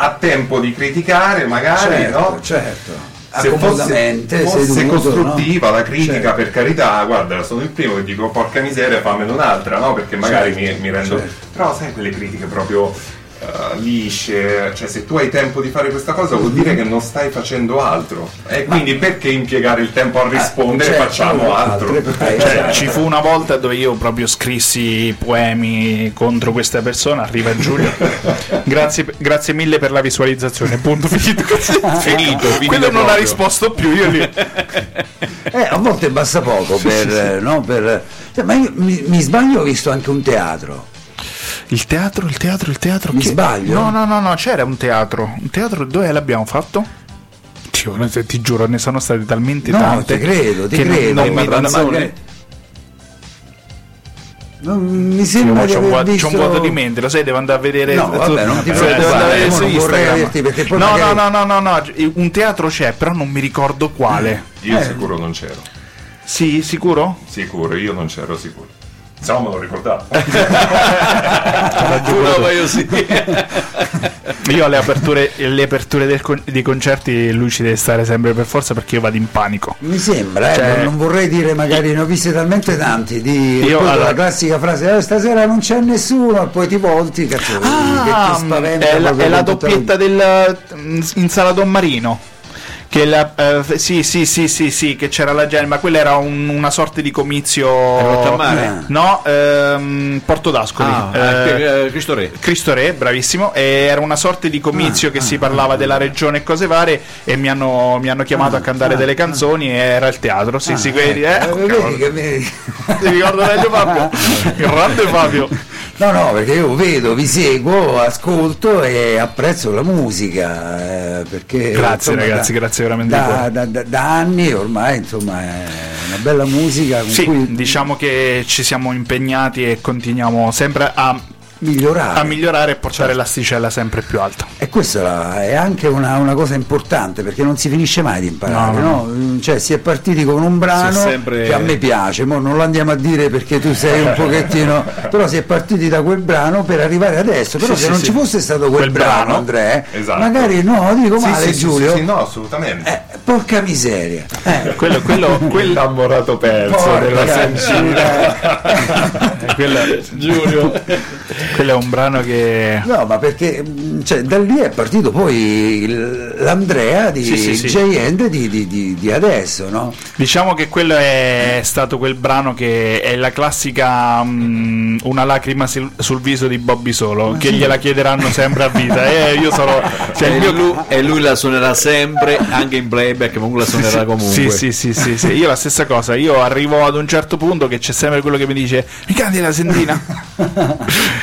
ha tempo di criticare, magari, certo, no? certo. Se fosse, fosse seduto, costruttiva no? la critica, Certo. per carità, guarda, sono il primo che dico porca miseria, fammene un'altra, no? Perché magari Certo, mi, mi rendo. certo. Però sai quelle critiche proprio eh, lisce, cioè se tu hai tempo di fare questa cosa vuol dire che non stai facendo altro. E quindi perché impiegare il tempo a rispondere? certo, Facciamo altro. altre perché- Cioè, ci fu una volta dove io proprio scrissi poemi contro questa persona, arriva Giulio. grazie, grazie mille per la visualizzazione. Punto finito. Finito, finito Quello non ha risposto più. Io lì. Eh, a volte basta poco per, eh, no, per- cioè, ma io mi, mi sbaglio ho visto anche un teatro. Il teatro, il teatro, il teatro. Mi che- sbaglio? No, no, no, no, c'era un teatro. Un teatro dove l'abbiamo fatto? Dio, ne- ti giuro, ne sono state talmente No, tante. ti credo, ti che non- credo. non mi- magari- Non mi sembra di c'ho un, visto... c'ho un vuoto di mente, lo sai, devo andare a vedere. No, vabbè, non ti Devo preoccupare, andare a vedere mo su non vorrei Instagram. no, magari- no, no, no, no, no, un teatro c'è, però non mi ricordo quale. Io Eh. sicuro non c'ero. Sì, sicuro? Sicuro, io non c'ero sicuro. Se no me lo ricordavo. Pure ma io sì. Io alle aperture, le aperture del con- dei concerti lui ci deve stare sempre per forza perché io vado in panico. Mi sembra, eh, Cioè- non- non vorrei dire magari ne ho viste talmente tanti di Io, allora- la classica frase "Eh, stasera non c'è nessuno e poi ti volti cazzo che ti spaventa Ah, è la, è la doppietta del mm, in sala Don Marino. Che la, eh, sì, sì, sì, sì, sì, che c'era la gente, ma quella era un- una sorta di comizio. Eh. No, ehm, Porto d'Ascoli. Ah, Eh, eh, Cristo Re. Cristo Re, bravissimo, e era una sorta di comizio che si parlava della regione e cose varie e mi hanno, mi hanno chiamato a cantare delle canzoni e era il teatro, sì, sì, quelli, eh, Eh, vedi che mi- ti ricordo meglio Fabio, grande Fabio. No, no, perché io vedo, vi seguo, ascolto e apprezzo la musica. eh, perché, Grazie, insomma, ragazzi, da- grazie veramente Da, da- da- anni ormai, insomma, è una bella musica Sì, cui diciamo che ci siamo impegnati e continuiamo sempre a, migliorare. a migliorare e portare Certo. l'asticella sempre più alta. E questa è anche una, una cosa importante perché non si finisce mai di imparare, No, no? Cioè si è partiti con un brano sempre- che a me piace, mo non lo andiamo a dire perché tu sei un pochettino, però si è partiti da quel brano per arrivare adesso, però Sì, se sì, non sì. ci fosse stato quel, Quel brano, brano, Andrea, esatto. magari no, dico male sì, sì, Giulio, sì, sì, no, assolutamente. Eh, porca miseria. Eh, Quello, quello, quello, L'innamorato perso porca della eh, quello- Giulio. Quello è un brano che... No, ma perché mh, cioè, da lì è partito poi l'Andrea di Sì, sì, sì. J-End di, di- di- di adesso, no? Diciamo che quello è stato quel brano che è la classica mm, una lacrima sul, sul viso di Bobby Solo, che gliela chiederanno sempre a vita. E io sono... cioè, E mio- lui, e lui la suonerà sempre, anche in playback, comunque la suonerà comunque. Sì, sì, sì, sì, sì. Io la stessa cosa, io arrivo ad un certo punto che c'è sempre quello che mi dice mi canti la sendina?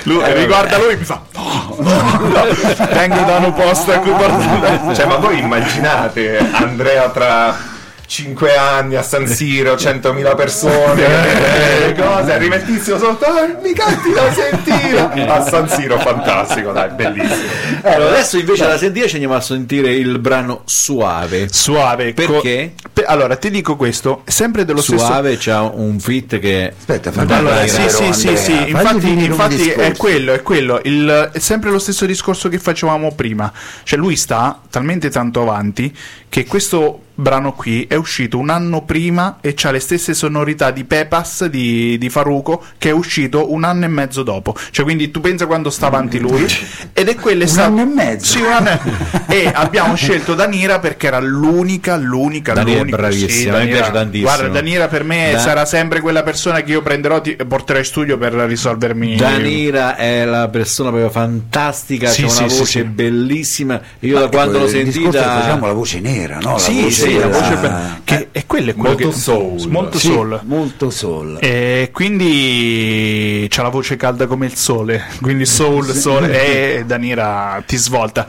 lui, riguarda lui e mi fa no, no, no. vengo da un posto a cui portare Cioè, ma voi immaginate Andrea tra 5 anni a San Siro, 100.000 persone, eh, cose, arriva il tizio sotto, "Ah, mi canti la sentina a San Siro, fantastico, dai, bellissimo. Allora, adesso invece la sentire ci andiamo a sentire il brano Suave. Suave. Perché? co- pe- allora, ti dico questo, sempre dello stesso Suave c'ha un fit che Aspetta, fammi Allora, sì, sì, sì, sì, infatti, infatti è quello, è quello, il- è sempre lo stesso discorso che facevamo prima, cioè lui sta talmente tanto avanti che questo brano qui è uscito un anno prima e ha le stesse sonorità di Pepas di, di Faruco che è uscito un anno e mezzo dopo, cioè quindi tu pensa quando sta avanti lui ed è quello è Un stato- anno e mezzo. Sì, anno e... abbiamo scelto Danira perché era l'unica, l'unica, Danira è l'unica bravissima, sì, mi Danira- piace tantissimo. Guarda, Danira per me Da- sarà sempre quella persona che io prenderò e porterò in studio per risolvermi Danira è la persona proprio fantastica, Sì, una sì, sì, voce sì. bellissima. Io da Ecco, quando l'ho è sentita facciamo la voce nera, no? La Sì, voce sì, la quella- voce be- che è quello è quello Molto che soul. molto Sì, soul. molto soul. E quindi c'ha la voce calda come il sole, quindi soul, sole e Danira ti svolta.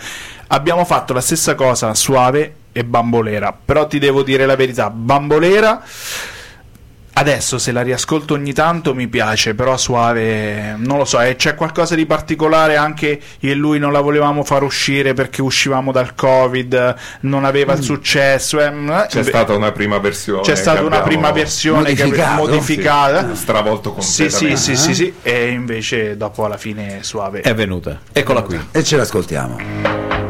Abbiamo fatto la stessa cosa suave e bambolera, però ti devo dire la verità, bambolera Adesso se la riascolto ogni tanto mi piace, però suave, non lo so, e c'è qualcosa di particolare anche io e lui non la volevamo far uscire perché uscivamo dal Covid, non aveva il successo. eh, eh, C'è stata una prima versione. c'è stata che una prima versione che Modificato. modificata. stravolto Sì, sì, completamente. sì, sì, sì, e invece dopo alla fine suave. è venuta. Eccola qui. E ce l'ascoltiamo.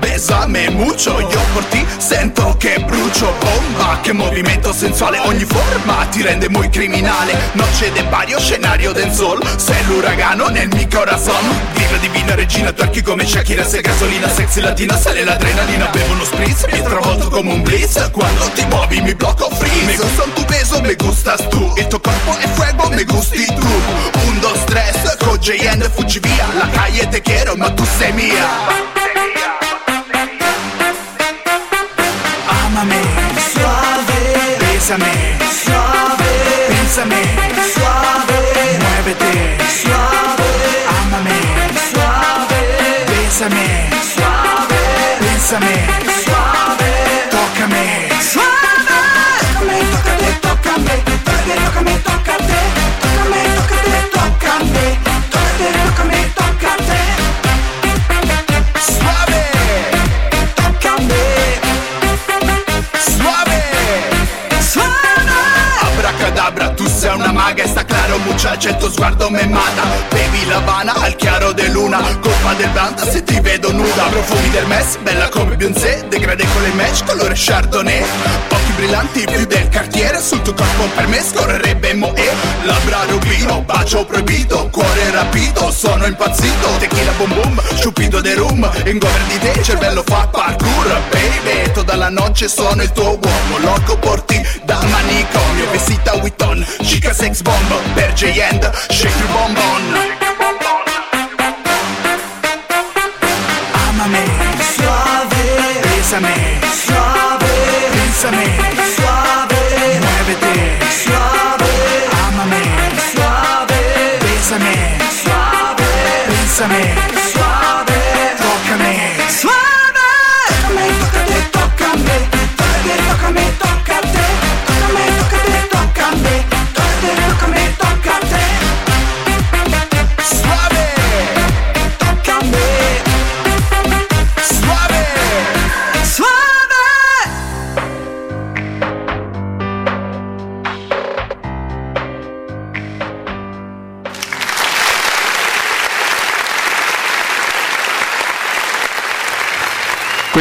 Bésame, mucho. Yo por ti siento que brucho bomba. Che movimento sensuale Ogni forma ti rende muy criminale. Noce de barrio, scenario del sol Sei l'uragano nel mio corazon Diva divina regina, twerky come Shakira Sei gasolina, sexy latina, sale l'adrenalina. Bevo uno spritz, mi travolto come un blitz. Quando ti muovi mi blocco freeze. Me gusta tu peso, me gustas tu. Il tuo corpo è fuego, me gusti tu. Un, dos, tres, con JN fuggi via. La calle te quiero, ma tu sei mia. Amame, suave, bésame, suave, bésame, suave, muévete, suave, amame, suave, bésame, suave, bésame, maga e sta claro Muchacha, tuo sguardo me mata. Bevi l'Havana al chiaro de luna. Colpa del banda se ti vedo nuda. Profumi del mess, bella come Beyoncé. Le match, colore chardonnay brillanti più del cartiere Sul tuo corpo per me scorrerebbe Moe Labbra rubino, bacio proibito Cuore rapito, sono impazzito Tequila boom boom, stupido de rum In gover di te, cervello fa parkour Baby, tutta la noche sono il tuo uomo Loco por ti, da manicomio Vestita Witton, chica sex bomb Per J-End, shake your bonbon Amame, suave, bésame, suave, bésame, suave, muévete, suave, ámame, suave, bésame, suave, bésame,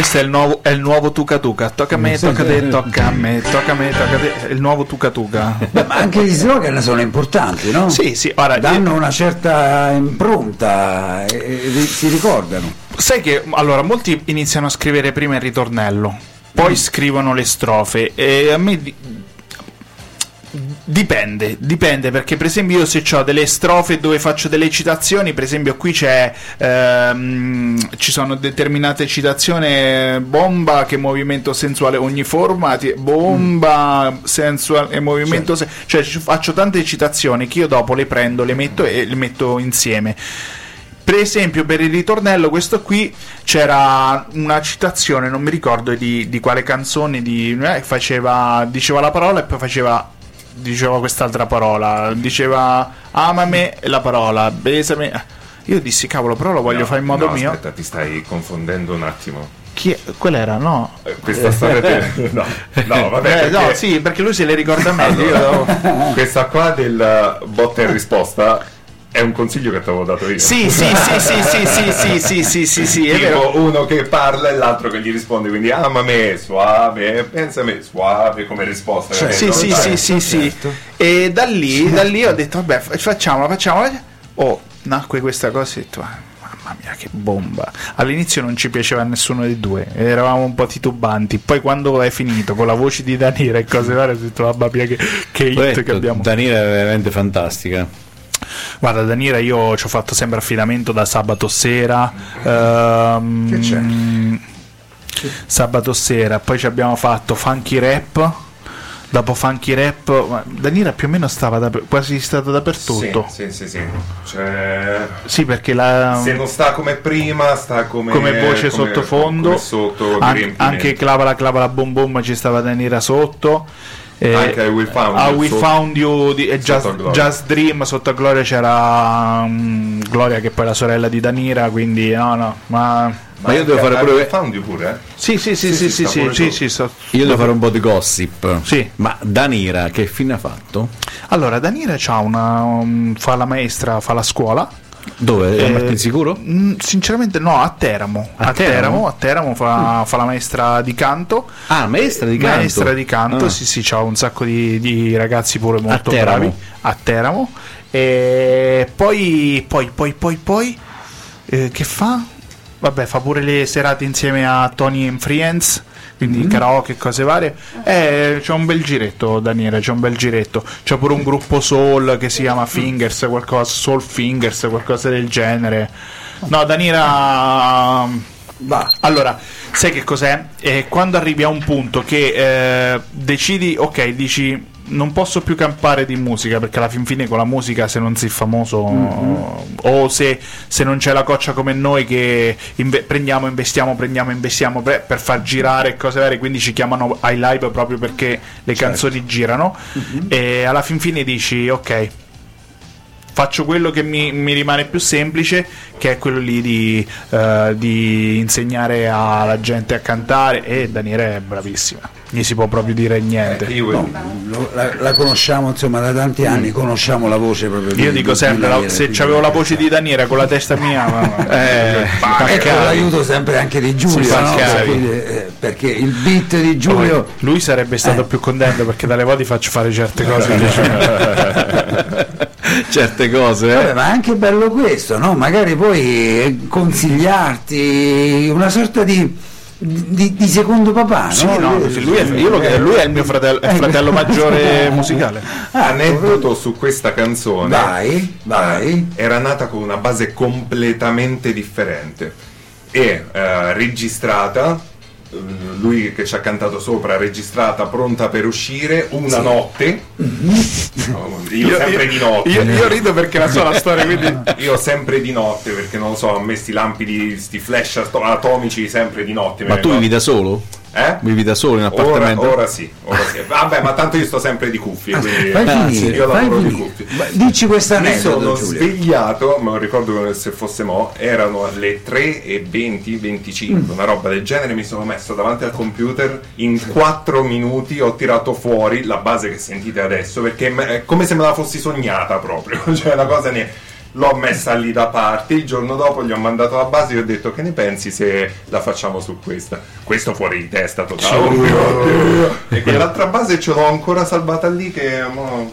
Questo è il nuovo, è il nuovo Tuca Tuca. Tocca a me, tocca a te, tocca a me, tocca a me, tocca a te. È il nuovo Tuca Tuca. Beh, ma anche gli slogan sono importanti, no? Sì, sì, ora Danno una certa impronta e, e si ricordano. Sai che allora molti iniziano a scrivere prima il ritornello, poi Mm. scrivono le strofe e a me dipende, dipende perché per esempio io se ho delle strofe dove faccio delle citazioni, per esempio qui c'è ehm, ci sono determinate citazioni bomba che movimento sensuale ogni forma, ti- bomba sensuale e movimento se- cioè ci faccio tante citazioni che io dopo le prendo, le metto e le metto insieme. Per esempio, per il ritornello, questo qui c'era una citazione, non mi ricordo di, di quale canzone, di, eh, faceva, diceva la parola e poi faceva diceva quest'altra parola, diceva amame la parola, besame. Io dissi, cavolo, però lo voglio No, fare in modo no, mio. Aspetta, ti stai confondendo un attimo. Chi è? Quella era? No. Eh, Questa storia te... No, no, vabbè. Eh, no, perché- sì, perché lui se le ricorda meglio. io Allora, questa qua del botta e risposta è un consiglio che ti avevo dato io. Sì, sì, sì, sì, sì, sì, sì, sì, sì, sì, sì, è vero. Tipo uno che parla e l'altro che gli risponde, quindi ama me, suave, pensa a me, suave come risposta. Cioè? Sì, sì, sì, sì, sì. E da lì, da lì ho detto, vabbè, fa- facciamola, facciamola. Oh, nacque questa cosa e ho detto, "Ah, mamma mia, che bomba. All'inizio non ci piaceva a nessuno dei due, eravamo un po' titubanti. Poi quando è finito con la voce di Danira e cose varie, ho detto, mamma mia, che, che hit che Detto, abbiamo. Danila è veramente fantastica. Guarda, Danira, io ci ho fatto sempre affidamento da sabato sera. ehm, Che c'è? Sabato sera, poi ci abbiamo fatto funky rap. Dopo funky rap, ma Danira più o meno stava da- quasi stata dappertutto. Sì, sì, sì, sì. Cioè, Sì, perché la, se non sta come prima, sta come, come voce come- sottofondo, come sotto an- anche clavala clavala boom boom ci stava Danira sotto. Eh, Anche I Will Found a You We Found You di, e sotto Just. Just Dream sotto a Gloria c'era mm, Gloria che poi è la sorella di Danira quindi no no ma Ma io devo fare pure- Found You pure, eh? sì sì sì sì Sì, sì, sì sì, so- Io devo fare un po' di gossip. Sì. Ma Danira che fine ha fatto? allora Danira c'ha una um, fa la maestra fa la scuola Dove? Eh, A Martinsicuro? mm, sinceramente no, a Teramo. A A, Teramo? Teramo? a Teramo fa, fa la maestra di canto. Ah, maestra di canto. Maestra di canto, Ah. sì, sì, c'ha un sacco di, di ragazzi pure molto bravi a Teramo. E poi, poi, poi, poi, poi, eh, che fa? Vabbè, fa pure le serate insieme a Tony and Friends, quindi Mm-hmm. karaoke cose varie. Eh, c'è un bel giretto, Daniele, c'è un bel giretto. C'è pure un gruppo soul che si chiama Fingers, qualcosa, Soul Fingers, qualcosa del genere. No, Daniela... Va. Allora, sai che cos'è? Eh, quando arrivi a un punto che eh, decidi, ok, dici non posso più campare di musica perché alla fin fine con la musica se non sei famoso o se, se non c'è la coccia come noi che inve- prendiamo, investiamo, prendiamo, investiamo per, per far girare cose varie, quindi ci chiamano ai live proprio perché le canzoni girano. E alla fin fine dici ok, faccio quello che mi, mi rimane più semplice, che è quello lì di, eh, di insegnare alla gente a cantare. E Daniele è bravissima, gli si può proprio dire niente. Eh, io No, lo- la, la conosciamo insomma da tanti anni, conosciamo la voce proprio di Io dico di sempre, la- Daniele, se quindi- c'avevo la voce di Daniele con la testa mia, ma- Eh, e con l'aiuto sempre anche di Giulio, no? schiavi. Quindi, eh, perché il beat di Giulio lui sarebbe stato Eh. più contento perché dalle volte faccio fare certe cose. Certe cose, Vabbè, eh. ma è anche bello questo, no? Magari poi eh, consigliarti una sorta di, di, di secondo papà, Sì, no? no, sì, lui, è, io lo- lui è il mio fratello, è il fratello maggiore musicale. Ah, Aneddoto su questa canzone. Vai, vai. Eh, era nata con una base completamente differente e eh, registrata eh, lui che ci ha cantato sopra registrata pronta per uscire una notte No, io, sempre di notte Io, io rido perché la so la storia, quindi io sempre di notte perché non lo so a me sti lampi di sti flash ato- atomici sempre di notte Ma tu va. vivi da solo? Eh? Vivi da solo in Ora, appartamento? ora sì, ora sì. Vabbè, ma tanto io sto sempre di cuffie, quindi Fai Ah, finire, io lavoro di cuffie. Ma Dici questo Mi sono Giulio. svegliato, me lo ricordo come se fosse mo, erano le 3 e 20, 25, una roba del genere, mi sono messo davanti al computer, in 4 minuti ho tirato fuori la base che sentite adesso, perché è come se me la fossi sognata proprio, cioè una cosa ne... L'ho messa lì da parte, il giorno dopo gli ho mandato la base e gli ho detto che ne pensi se la facciamo su questa? Questo fuori di testa totale. E quell'altra base ce l'ho ancora salvata lì che mo,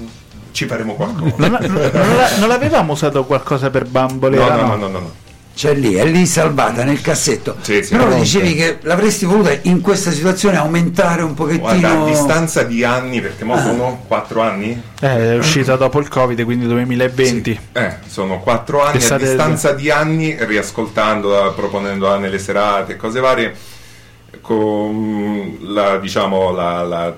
ci faremo qualcosa. non, non- non non l'avevamo usato qualcosa per No, bambolera? no, no? no, no, no, no. C'è lì, è lì salvata nel cassetto. Sì, sì, Però pronta. dicevi che l'avresti voluta in questa situazione aumentare un pochettino. Guarda, a distanza di anni, perché Ah. mo sono 4 anni? Eh, è uscita dopo il Covid, quindi 2020. Eh, sono 4 anni, Estate a distanza di anni, riascoltandola, proponendola nelle serate e cose varie, con la, diciamo, la, la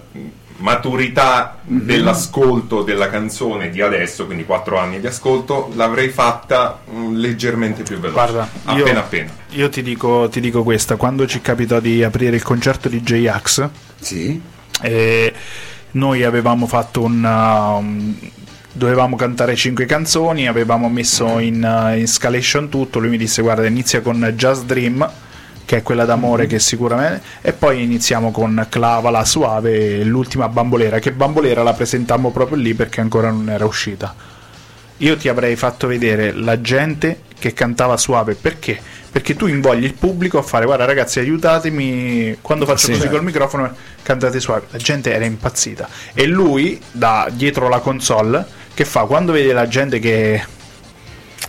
maturità Mhm. dell'ascolto della canzone di adesso, quindi 4 anni di ascolto, l'avrei fatta mm, leggermente più veloce. Guarda, io- appena appena. Io ti dico, ti dico questa, quando ci capitò di aprire il concerto di J-Ax, Sì. eh, noi avevamo fatto un... um, dovevamo cantare cinque canzoni, avevamo messo in, uh, in scalation tutto, lui mi disse guarda inizia con Just Dream, che è quella d'amore che sicuramente... E poi iniziamo con Clava, la suave e l'ultima bambolera, che bambolera la presentammo proprio lì perché ancora non era uscita. Io ti avrei fatto vedere la gente che cantava suave perché? Perché tu invogli il pubblico a fare guarda ragazzi aiutatemi quando faccio Sì. così col microfono cantate suave la gente era impazzita e lui da dietro la console che fa quando vede la gente che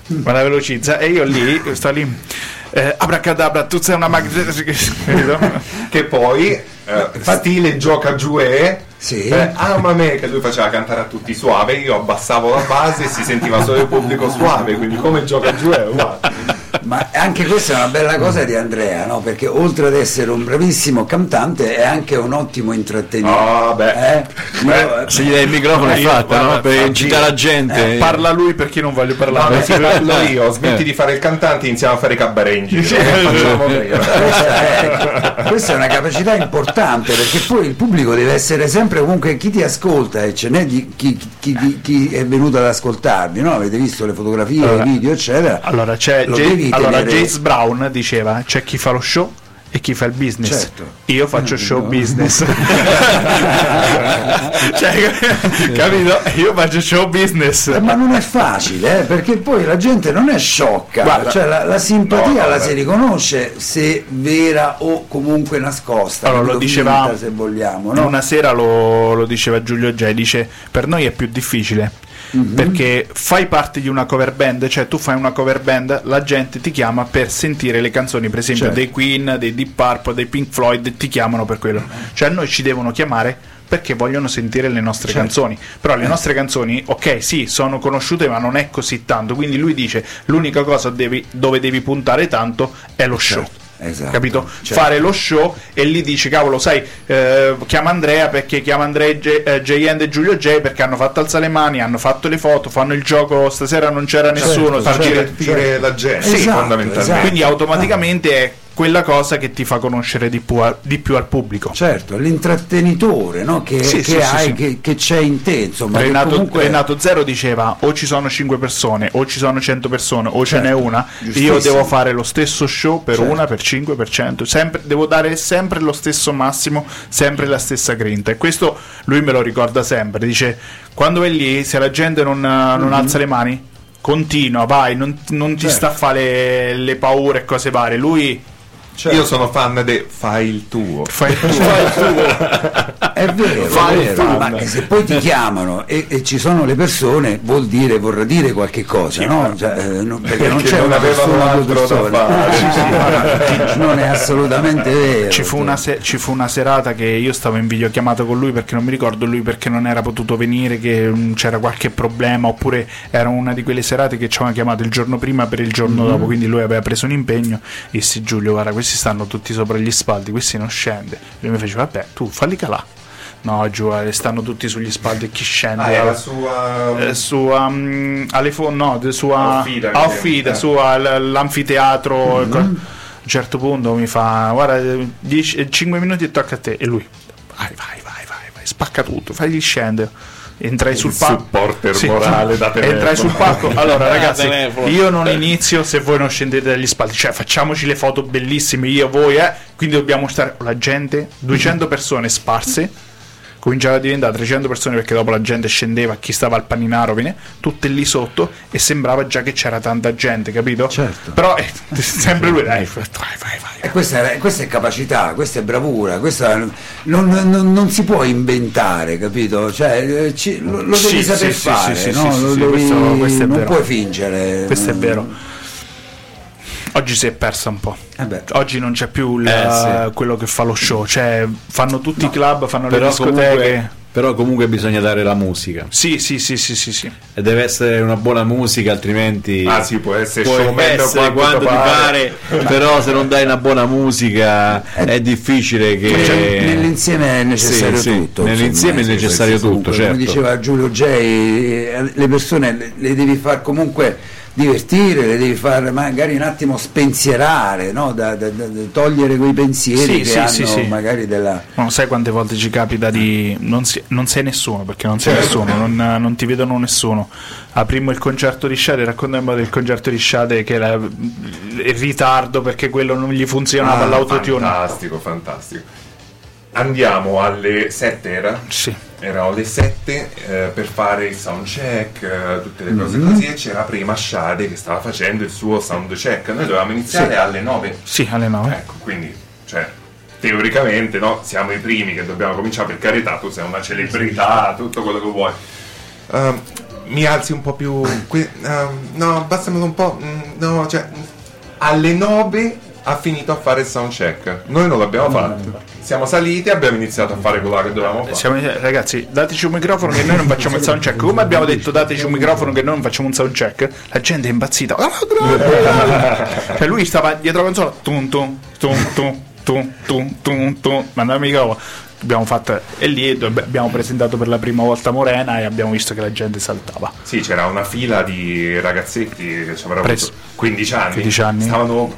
ma la velocizza e io lì sto lì eh, abracadabra tu sei una mag capito? Che poi, eh, stile gioca giù e... Sì. Eh, ama me che lui faceva cantare a tutti suave, io abbassavo la base e si sentiva solo il pubblico suave, quindi come gioca giù è uguale. Ma anche questa è una bella cosa di Andrea, no? Perché oltre ad essere un bravissimo cantante è anche un ottimo intrattenitore. Ah, beh. Eh? Io- Se gli dai il microfono è Io- fatta, no? guarda, Per fa- incitare la gente. Eh, parla lui perché non voglio parlare no, sì, parlo io, smetti di fare il cantante, iniziamo a fare i cabaret in giro. Questa, è, questa è una capacità importante perché poi il pubblico deve essere sempre comunque chi ti ascolta e ce n'è di chi, chi- chi- chi è venuto ad ascoltarvi, no? avete visto le fotografie, Allora- i video eccetera. Allora, c'è Lo Jay- devi allora, tenere- Jace Brown diceva c'è chi fa lo show e chi fa il business. Certo. Io faccio show no. business. cioè, capito? Io faccio show business. Eh, Ma non è facile, eh, perché poi la gente non è sciocca, Guarda. cioè la, la simpatia No, la si riconosce se vera o comunque nascosta, Allora, lo diceva se vogliamo, no? una sera lo, lo diceva Giulio J. Dice: Per noi è più difficile Mhm. perché fai parte di una cover band, cioè tu fai una cover band, la gente ti chiama per sentire le canzoni, per esempio Certo. dei Queen, dei Deep Purple, dei Pink Floyd, ti chiamano per quello. Cioè a noi ci devono chiamare perché vogliono sentire le nostre Certo. canzoni. Però Eh. le nostre canzoni, ok, sì, sono conosciute, ma non è così tanto. Quindi lui dice: l'unica cosa devi- dove devi puntare tanto è lo show. Esatto, Capito? certo. Fare lo show e lì dici, cavolo, sai, eh, chiama Andrea perché chiama Andrea J- eh, J-End e Giulio J perché hanno fatto alzare le mani, hanno fatto le foto, fanno il gioco, stasera non c'era nessuno. far si gira- divertire la gente Esatto, fondamentalmente. esatto. Quindi automaticamente è quella cosa che ti fa conoscere di più, a- di più al pubblico. Certo, l'intrattenitore no? che, Sì, che sì, hai, sì. Che, che c'è in te, insomma. Renato, comunque- Renato Zero diceva o ci sono 5 persone o ci sono 100 persone o ce Certo, n'è una io devo fare lo stesso show per Certo. una, per 5, per 100 sempre, devo dare sempre lo stesso massimo sempre la stessa grinta e questo lui me lo ricorda sempre dice quando è lì se la gente non, non alza le mani continua vai non, non ti. Certo. sta a fare le, le paure e cose varie lui Certo. Io sono fan de fai il tuo. fa il tuo È vero, Fai è vero, fan. ma se poi ti chiamano e, e ci sono le persone, vuol dire, vorrà dire qualche cosa, no? Cioè, eh, non- perché non c'è non una persona, altro da persone. fare. Sì, sì, no, non è assolutamente vero. Ci fu, una se- ci fu una serata che io stavo in videochiamata con lui perché non mi ricordo lui perché non era potuto venire, che mm, c'era qualche problema, oppure era una di quelle serate che ci avevano chiamato il giorno prima per il giorno dopo, quindi lui aveva preso un impegno. Dissi Giulio, guarda, questi stanno tutti sopra gli spalti, questi non scende. Lui mi fece, vabbè, tu falli calà. No, giù, eh, stanno tutti sugli spalti e chi scende? Ah, era sua Eh, su um, alle fo- no, de- su a- Aufida, a Aufida, eh. su al- l'anfiteatro il co- a un certo punto mi fa guarda 5 minuti e tocca a te. E lui vai vai vai vai, vai spacca tutto fagli scendere. Entrai sul palco supporter morale da telefono. entrai sul palco. Allora ragazzi io non inizio se voi non scendete dagli spalti. Cioè facciamoci le foto bellissime io voi eh. Quindi dobbiamo stare con la gente 200 persone sparse cominciava a diventare 300 persone perché dopo la gente scendeva, chi stava al paninaro, viene, tutte lì sotto e sembrava già che c'era tanta gente, capito? Certo. Però eh, sempre lui, dai, vai, vai, vai. E questa, è, questa è capacità, questa è bravura, questa non, non- non si può inventare, capito? Cioè, eh, ci- lo, lo devi sì, saper sì, fare, sì, sì, no? sì, Lo sì, devi- questo- questo è non vero. puoi fingere. Questo è vero. Oggi si è persa un po'. Eh beh. Oggi non c'è più il- Eh, sì. quello che fa lo show, cioè fanno tutti i club, fanno le Però discoteche. comunque, però comunque bisogna dare la musica Sì, sì, sì, sì, sì, sì. e deve essere una buona musica altrimenti Ah, sì, può essere showman essere quanto quanto ti pare però se non dai una buona musica è difficile che Cioè, nell'insieme è necessario Sì, sì, tutto. nell'insieme insomma, è necessario tutto, comunque, certo. Come diceva Giulio J, eh, le persone le, le devi far comunque divertire, le devi far magari un attimo spensierare, no? da, da- da- da togliere quei pensieri Sì, che sì, hanno sì, sì. magari della... Non sai quante volte ci capita di. Non, si- non sei nessuno perché non sei nessuno, non, non ti vedono nessuno. Aprimo il concerto di Shade, raccontiamo del concerto di Shade che era il ritardo perché quello non gli funzionava Ah, l'autotune. Fantastico, fantastico. Andiamo alle 7 era? Sì. Erano le 7 eh, per fare il sound check, eh, tutte le cose Mhm. così e c'era prima Shade che stava facendo il suo sound check. Noi dovevamo iniziare Sì. alle 9. Sì, alle 9. Ecco, quindi, cioè, teoricamente, no? Siamo i primi che dobbiamo cominciare, per carità, tu sei una celebrità, tutto quello che vuoi. Ehm, mi alzi un po' più... qui- ehm, no, abbassiamolo un po'... mm, no, cioè... Alle 9 ha finito a fare il sound check. Noi non l'abbiamo fatto. Siamo saliti e abbiamo iniziato a fare quello che dovevamo fare. Siamo- ragazzi, dateci un microfono che noi non facciamo il sound check. Come abbiamo detto, dateci un microfono che noi non facciamo un sound check. La gente è impazzita. cioè, lui stava dietro la console. Tum tum tum tum tum tum tum tum. Mandava il microfono. Abbiamo fatto e lì abbiamo presentato per la prima volta Morena e abbiamo visto che la gente saltava. Sì, c'era una fila di ragazzetti che ci avrebbero Preso. avuto 15 anni. 15 anni. Stavano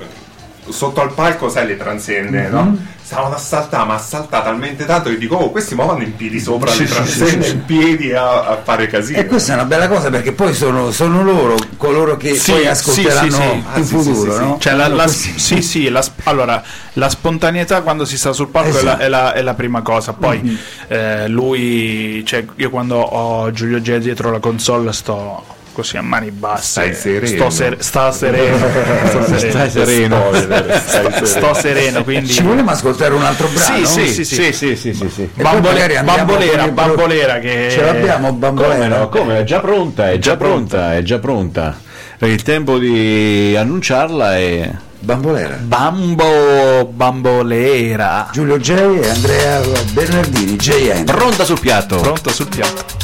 sotto al palco, sai, le transenne, no? Stavano a saltare, ma a saltare talmente tanto che dico, oh, questi muovono in piedi sopra Sì, le transenne, sì, in piedi a, a fare casino. E questa è una bella cosa perché poi sono, sono loro coloro che Sì, poi sì, ascolteranno sì, sì. in Ah, futuro, sì, sì, no? Cioè, la, Allora, la- sì, sì, la, allora, la spontaneità quando si sta sul palco è, la, Esatto. è la- è la prima cosa. Poi eh, lui, cioè, io quando ho Giulio G dietro la console sto così a mani basse. Stai sereno. Sto, ser- sta sereno. Sto sereno. Stai sereno. Spoiler, stai Sto- sereno. sto sereno, quindi. Ci vogliamo ascoltare un altro brano? Sì, sì, sì, Sì, sì, sì, sì, sì. E magari Bambolera, bambolera, che Ce l'abbiamo Come bambolera? no? Come? È già pronta, è già pronta, è già pronta. Il tempo di annunciarla è Bambolera. Bambo bambolera. Giulio J e Andrea Bernardini, JN. pronta sul piatto. Pronto sul piatto.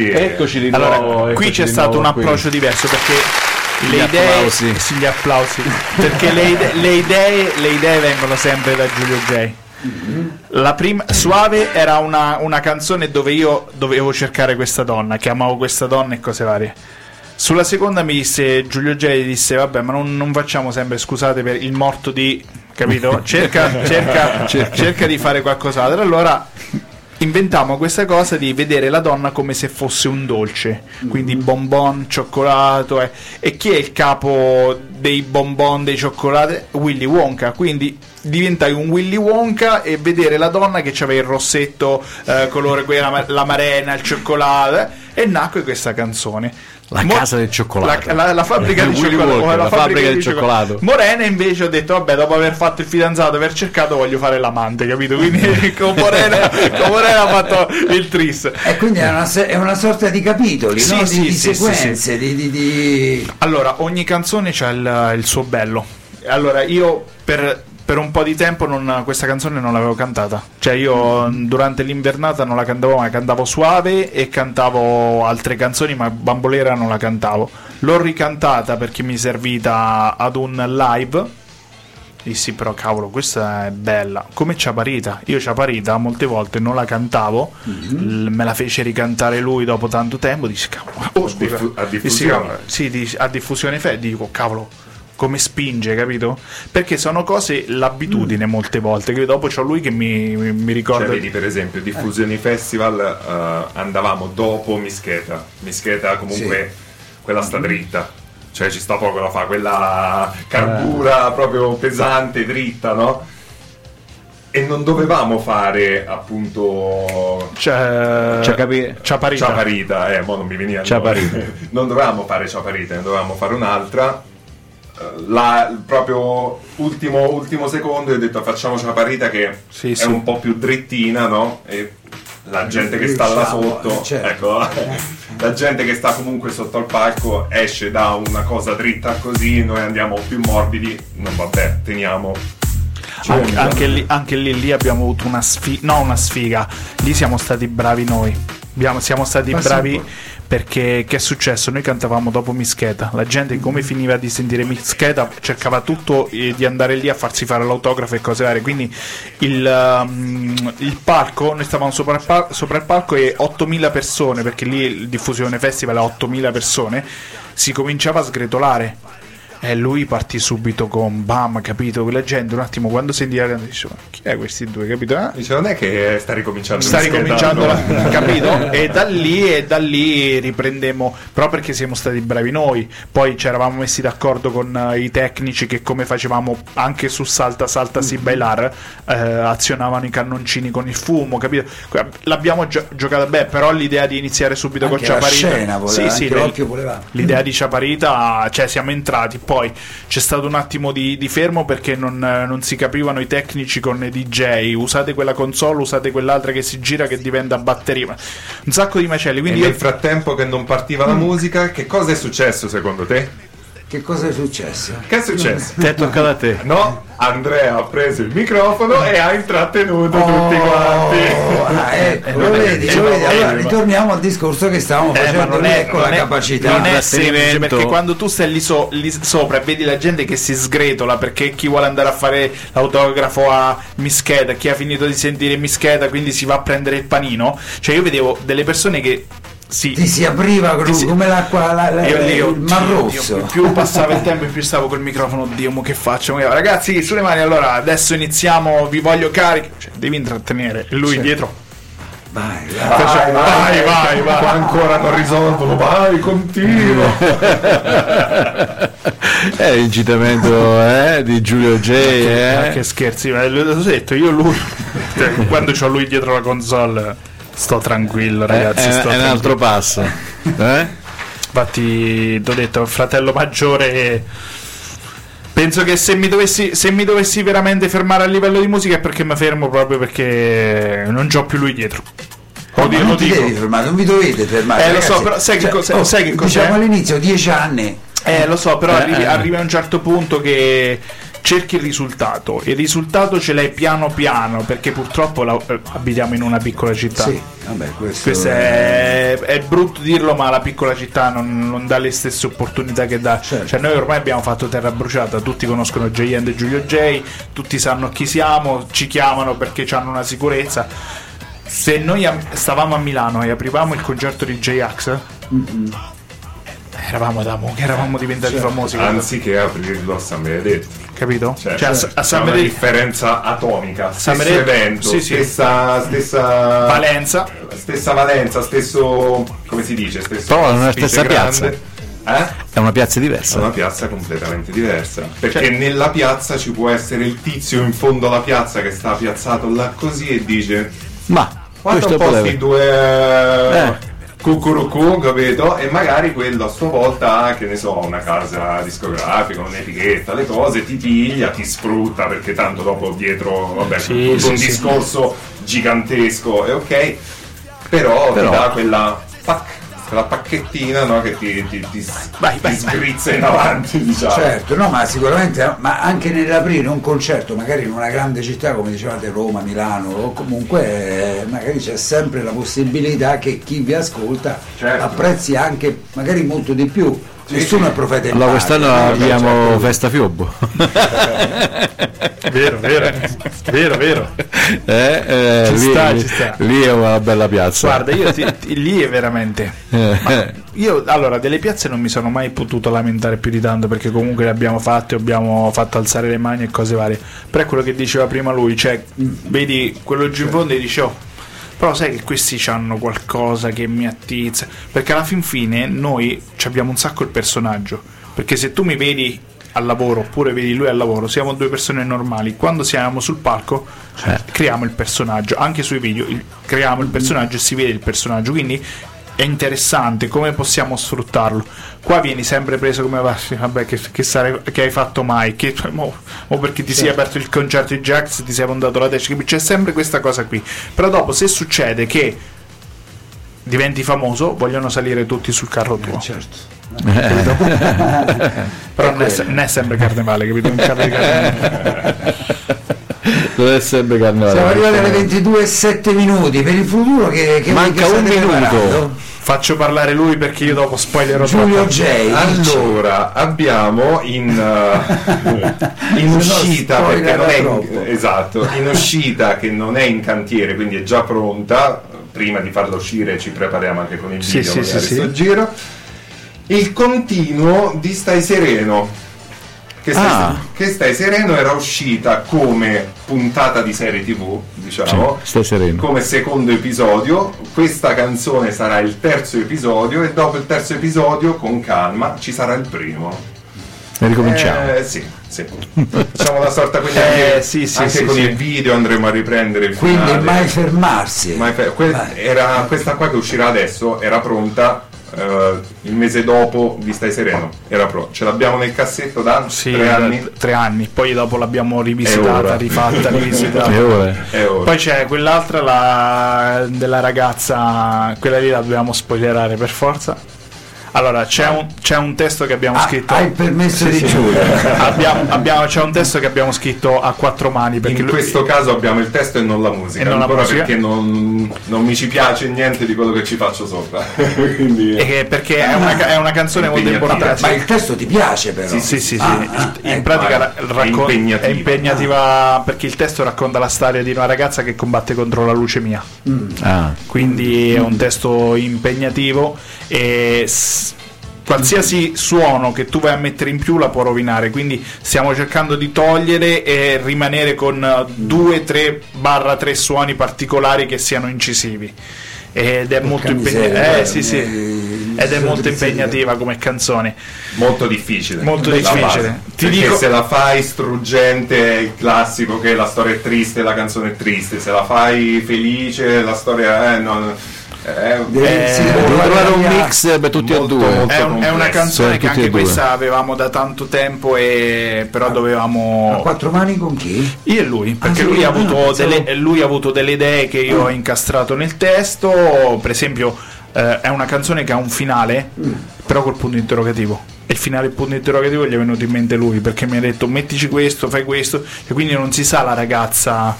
Eccoci. Eccoci di Allora, nuovo. qui eccoci c'è di stato un nuovo qui. approccio diverso perché Gli le idee, sì, gli applausi, perché le, ide- le idee, le idee vengono sempre da Giulio J. La prima, Suave era una, una canzone dove io dovevo cercare questa donna, che amavo questa donna e cose varie. Sulla seconda mi disse Giulio J disse vabbè ma non, non facciamo sempre scusate per il morto di capito cerca, cerca, cerca di fare qualcos'altro allora inventammo questa cosa di vedere la donna come se fosse un dolce quindi bonbon, cioccolato eh. e chi è il capo dei bonbon, dei cioccolati? Willy Wonka quindi diventai un Willy Wonka e vedere la donna che aveva il rossetto eh, colore quella, la marena, il cioccolato eh, e nacque questa canzone La Mo- casa del cioccolato. La, la- la fabbrica di cioccolato. Walker, la la fabbrica del cioccolato. Morena invece ho detto, vabbè, dopo aver fatto il fidanzato, aver cercato, voglio fare l'amante, capito? Quindi con Morena, con Morena ha fatto il tris. E quindi è una, è una sorta di capitoli, Sì, no? di, sì, di sì, sì, sequenze, Di, di- di- Allora, ogni canzone c'ha il, il suo bello. Allora, io per, per un po' di tempo non- questa canzone non l'avevo cantata. Cioè, io durante l'invernata non la cantavo mai, cantavo suave e cantavo altre canzoni, ma Bambolera non la cantavo. L'ho ricantata perché mi è servita ad un live. Dissi, però cavolo, questa è bella. Come Ciaparita. Io Ciaparita molte volte non la cantavo, l- me la fece ricantare lui dopo tanto tempo. Dissi, cavolo, oh, scusa. diffu- a Dissi, diffusione. cavolo, sì, a diffusione fe, dico, cavolo, come spinge, capito? Perché sono cose, l'abitudine molte volte, che dopo c'ho lui che mi, mi, mi Cioè, ricorda... vedi, per esempio, diffusioni festival eh, andavamo dopo Mischeta. Mischeta comunque quella sta dritta. Cioè ci sta poco da fare, quella carbura proprio pesante, dritta, no? E non dovevamo fare appunto Cioè, Ciacapi- Ciaparita. Ciaparita, eh, mo non mi veniva Ciaparita. non dovevamo fare Ciaparita, ne dovevamo fare un'altra. Eh, La, proprio ultimo, ultimo secondo ho detto facciamo Ciaparita che Sì, è sì. un po' più drittina, no? E la gente che sta là sotto, eh, certo. ecco, la gente che sta comunque sotto al palco esce da una cosa dritta così, noi andiamo più morbidi, non vabbè, teniamo Anche, anche lì, anche lì, lì abbiamo avuto una sfiga, no una sfiga, lì siamo stati bravi noi. Abbiamo- siamo stati sì, bravi perché che è successo? Noi cantavamo dopo Mischeta, la gente come finiva di sentire Mischeta cercava tutto eh, di andare lì a farsi fare l'autografo e cose varie, quindi il, um, il palco, noi stavamo sopra il, pal- sopra il palco e 8000 persone, perché lì il diffusione festival è 8000 persone, si cominciava a sgretolare. E lui partì subito con bam, capito? Quella gente un attimo quando sentiva la canzone dice, "Ma chi è questi due, capito? Eh? Dice, non è che sta ricominciando sta ricominciando la, capito? E da lì e da lì riprendemmo proprio perché siamo stati bravi noi poi ci eravamo messi d'accordo con eh, i tecnici che come facevamo anche su Salta Salta si bailar eh, azionavano i cannoncini con il fumo capito? L'abbiamo gio- giocata bene però l'idea di iniziare subito Anche con la Ciaparita scena voleva, sì, sì, l'idea di Ciaparita cioè siamo entrati poi c'è stato un attimo di, di fermo perché non, non si capivano i tecnici con i DJ usate quella console usate quell'altra che si gira che diventa batteria. Un sacco di macelli E quindi nel io frattempo che non partiva la musica, che cosa è successo secondo te? Che cosa è successo? Che è successo? Ti è toccato a te. No, Andrea ha preso il microfono e ha intrattenuto tutti quanti. Oh, ah, ecco, lo vedi, lo vedi. eh, Allora ritorniamo al discorso che stavamo Eh, facendo non è, ecco non la è- capacità. non è semplice perché quando tu stai lì, so- lì sopra e vedi la gente che si sgretola perché chi vuole andare a fare l'autografo a Mischeda, chi ha finito di sentire Mischeda, quindi si va a prendere il panino. Cioè, io vedevo delle persone che si Ti si apriva Ti si- come l'acqua, la, la- io il mar rosso. Dio, più passava il tempo, più stavo col microfono. Oddio, mo che faccio? Ragazzi, sulle mani, allora adesso iniziamo. Vi voglio carichi. Cioè, devi intrattenere. E lui dietro. Vai, vai. Vai, vai, vai, vai. Qua ancora non risolvono, vai, continua. È l'incitamento eh, di Giulio J. Ma Eh? che scherzi, ma l'ho detto io lui. cioè, quando c'ho lui dietro la console, sto tranquillo, ragazzi. è, sto è un altro tranquillo. passo. Eh? Infatti, ti ho detto, fratello maggiore. Penso che se mi, dovessi, se mi dovessi veramente fermare a livello di musica è perché mi fermo proprio perché non c'ho più lui dietro. Ma di- non lo ti dico. devi fermare, non vi dovete fermare. Eh, lo so, ragazzi. però sai che cos'è- oh, sai che cos'è? Diciamo all'inizio, dieci anni. Eh, lo so, però Eh, arrivi, eh. arrivi a un certo punto che cerchi il risultato. Il risultato ce l'hai piano piano, perché purtroppo la- eh, abitiamo in una piccola città. Sì, vabbè, questo, Questo è, è brutto dirlo, ma la piccola città non, non dà le stesse opportunità che dà. Certo. Cioè, noi ormai abbiamo fatto terra bruciata, tutti conoscono J and Giulio J, tutti sanno chi siamo, ci chiamano perché hanno una sicurezza. Se noi am- stavamo a Milano e aprivamo il concerto di J-Ax, eravamo da mo, che eravamo diventati famosi, Anziché aprirlo a San Benedetto. Capito? Cioè, Cioè, a, a c'è una differenza atomica. Stesso Benedetto- evento, sì, sì. stessa, stessa Valenza, stessa valenza, stesso come si dice, stesso Però è una ospite stessa grande. Eh? È una piazza È diversa. una piazza completamente diversa. Perché Cioè- nella piazza ci può essere il tizio in fondo alla piazza che sta piazzato là così e dice Ma Guarda questo un po' voleva. sti due Eh. Cucurucù, capito? E magari quello a sua volta ha, che ne so, una casa discografica, un'etichetta, le cose, ti piglia, ti sfrutta perché tanto dopo dietro, vabbè, Sì, tutto sì, un sì. discorso gigantesco, è ok, però, Però- ti dà quella, pac- quella pacchettina no, che ti, ti, ti, Vai, vai, ti vai. sgrizza in avanti, diciamo. Certo, no, ma sicuramente, ma anche nell'aprire un concerto, magari in una grande città come dicevate Roma, Milano o comunque eh, magari c'è sempre la possibilità che chi vi ascolta Certo. apprezzi anche magari molto di più. Sì, Nessuno sì. è profeta in Allora quest'anno no? abbiamo Certo. Festa Fiobbo. Vero, vero, vero, vero. Eh, eh, Ci lì, sta, ci sta. lì è una bella piazza. Guarda, io ti- ti- lì è veramente. Eh, Io allora delle piazze non mi sono mai potuto lamentare più di tanto perché comunque le abbiamo fatte, abbiamo fatto alzare le mani e cose varie. Però è quello che diceva prima lui, cioè vedi quello giù in fondo e dici oh, però sai che questi hanno qualcosa che mi attizza. Perché alla fin fine noi abbiamo un sacco il personaggio. Perché se tu mi vedi al lavoro oppure vedi lui al lavoro, siamo due persone normali. Quando siamo sul palco Eh. creiamo il personaggio, anche sui video il- creiamo il personaggio e si vede il personaggio. Quindi è interessante come possiamo sfruttarlo. Qua vieni sempre preso come va, sì, vabbè, che, che sare- che hai fatto mai? Che, mo, mo perché ti sei aperto il concerto di Jax, ti sei montato la testa, c'è sempre questa cosa qui. Però dopo, se succede che diventi famoso, vogliono salire tutti sul carro tuo. Certo. Però non è, se- non è sempre carnevale, capito? Un carro di carnevale. Deve sempre carnevale. Siamo arrivati alle 22 e 7 minuti per il futuro che, che Manca un minuto. preparando? Faccio parlare lui perché io dopo spoilerò Giulio. J. Allora, abbiamo in, uh, in uscita, perché non è troppo. in, esatto, in uscita che non è in cantiere, quindi è già pronta. Prima di farla uscire ci prepariamo anche con il Sì, video sì, sì, sì. giro. Il continuo di Stai Sereno. Che stai, Ah. che Stai Sereno era uscita come puntata di serie tv, diciamo, Sì, come secondo episodio. Questa canzone sarà il terzo episodio e dopo il terzo episodio, con calma, ci sarà il primo. E ricominciamo. Eh, sì, sì. Facciamo una sorta quindi Eh, anche, sì, sì, anche sì, con il video andremo a riprendere il Quindi finale. mai fermarsi. Mai fe- que- era questa qua che uscirà adesso era pronta eh, il mese dopo di Stai Sereno. Era pro- Ce l'abbiamo nel cassetto da Sì, tre anni. tre anni. Poi dopo l'abbiamo rivisitata, rifatta, rivisitata. Ora? È ora. Poi c'è quell'altra la, della ragazza, quella lì la dobbiamo spoilerare per forza. Allora, c'è un, c'è un testo che abbiamo Ah, scritto. hai permesso di Giulio. abbiamo, abbiamo- c'è un testo che abbiamo scritto a quattro mani. Perché in lui- questo caso abbiamo il testo e non la musica, E non la ancora musica. perché non, non mi ci piace niente di quello che ci faccio sopra. Quindi, eh, perché è una, è una canzone molto importante. Ma il testo ti piace però? Sì, sì, sì, sì. Ah, ah, in ecco. pratica ra- è raccon- impegnativa. è impegnativa perché il testo racconta la storia di una ragazza che combatte contro la leucemia. Ah, quindi è un testo impegnativo e qualsiasi suono che tu vai a mettere in più la può rovinare quindi stiamo cercando di togliere e rimanere con eh, due, tre barra tre suoni particolari che siano incisivi ed è molto impegnativa guarda, eh, sì, sì. ed è molto impegnativa come canzone molto difficile. Molto difficile. Ti Perché dico- se la fai struggente è il classico che la storia è triste, la canzone è triste, se la fai felice, la storia è non è, Deve- Eh, si deve devo trovare un mix per tutti Molto, e due. molto è, un- è una canzone che anche questa avevamo da tanto tempo e però A dovevamo quattro mani con chi? Io e lui, perché sì? lui, ha Ah, avuto pensavo- delle, lui ha avuto delle idee che io ho incastrato nel testo. Per esempio, eh, è una canzone che ha un finale, però col punto interrogativo. E il finale, il punto interrogativo, gli è venuto in mente lui perché mi ha detto: mettici questo, fai questo. E quindi non si sa la ragazza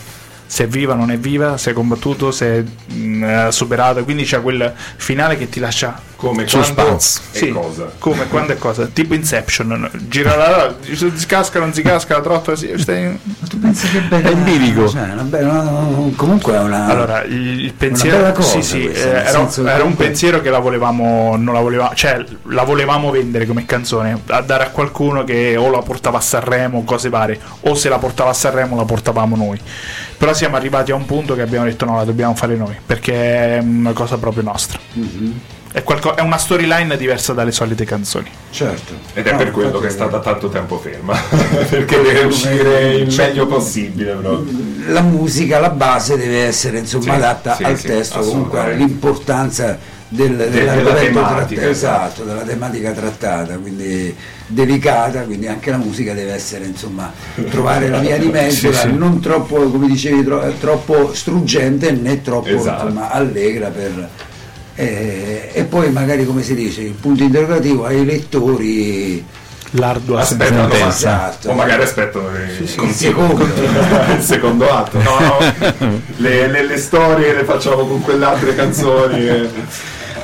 se è viva, non è viva, se è combattuto, se è mh, eh, superato. Quindi c'è quel finale che ti lascia come quando Suspense. e sì, cosa. come, quando e cosa? Tipo Inception, gira la, si casca, non si casca, la trottola, si, stai- Tu pensi che bella È lirico. Cioè, una bella- una- comunque è una Allora, il, pensiero cosa sì, sì, questa, eh, era, senso che era un pensiero che la volevamo, non la volevamo, cioè la volevamo vendere come canzone, a dare a qualcuno che o la portava a Sanremo, cose varie, o se la portava a Sanremo la portavamo noi. Però siamo arrivati a un punto che abbiamo detto no, la dobbiamo fare noi, perché è una cosa proprio nostra. Mhm. È, qualco- è una storyline diversa dalle solite canzoni. certo. Ed è No, per quello che è stata tanto tempo ferma, perché deve uscire il meglio possibile. Però. la musica, la base deve essere insomma Sì, adatta sì, al sì, testo, comunque l'importanza del, della dell'argomento tematica, tratt- esatto, della tematica trattata, quindi delicata, quindi anche la musica deve essere insomma trovare la via di mezzo, Sì, sì. non troppo, come dicevi, tro- troppo struggente né troppo Esatto. insomma, allegra per eh, e poi magari come si dice il punto interrogativo ai lettori L'ardua Aspettano, Esatto. o magari aspettano il, il consiglio- secondo. il secondo atto. No, no, le, le- le storie le facciamo con quelle altre canzoni. eh.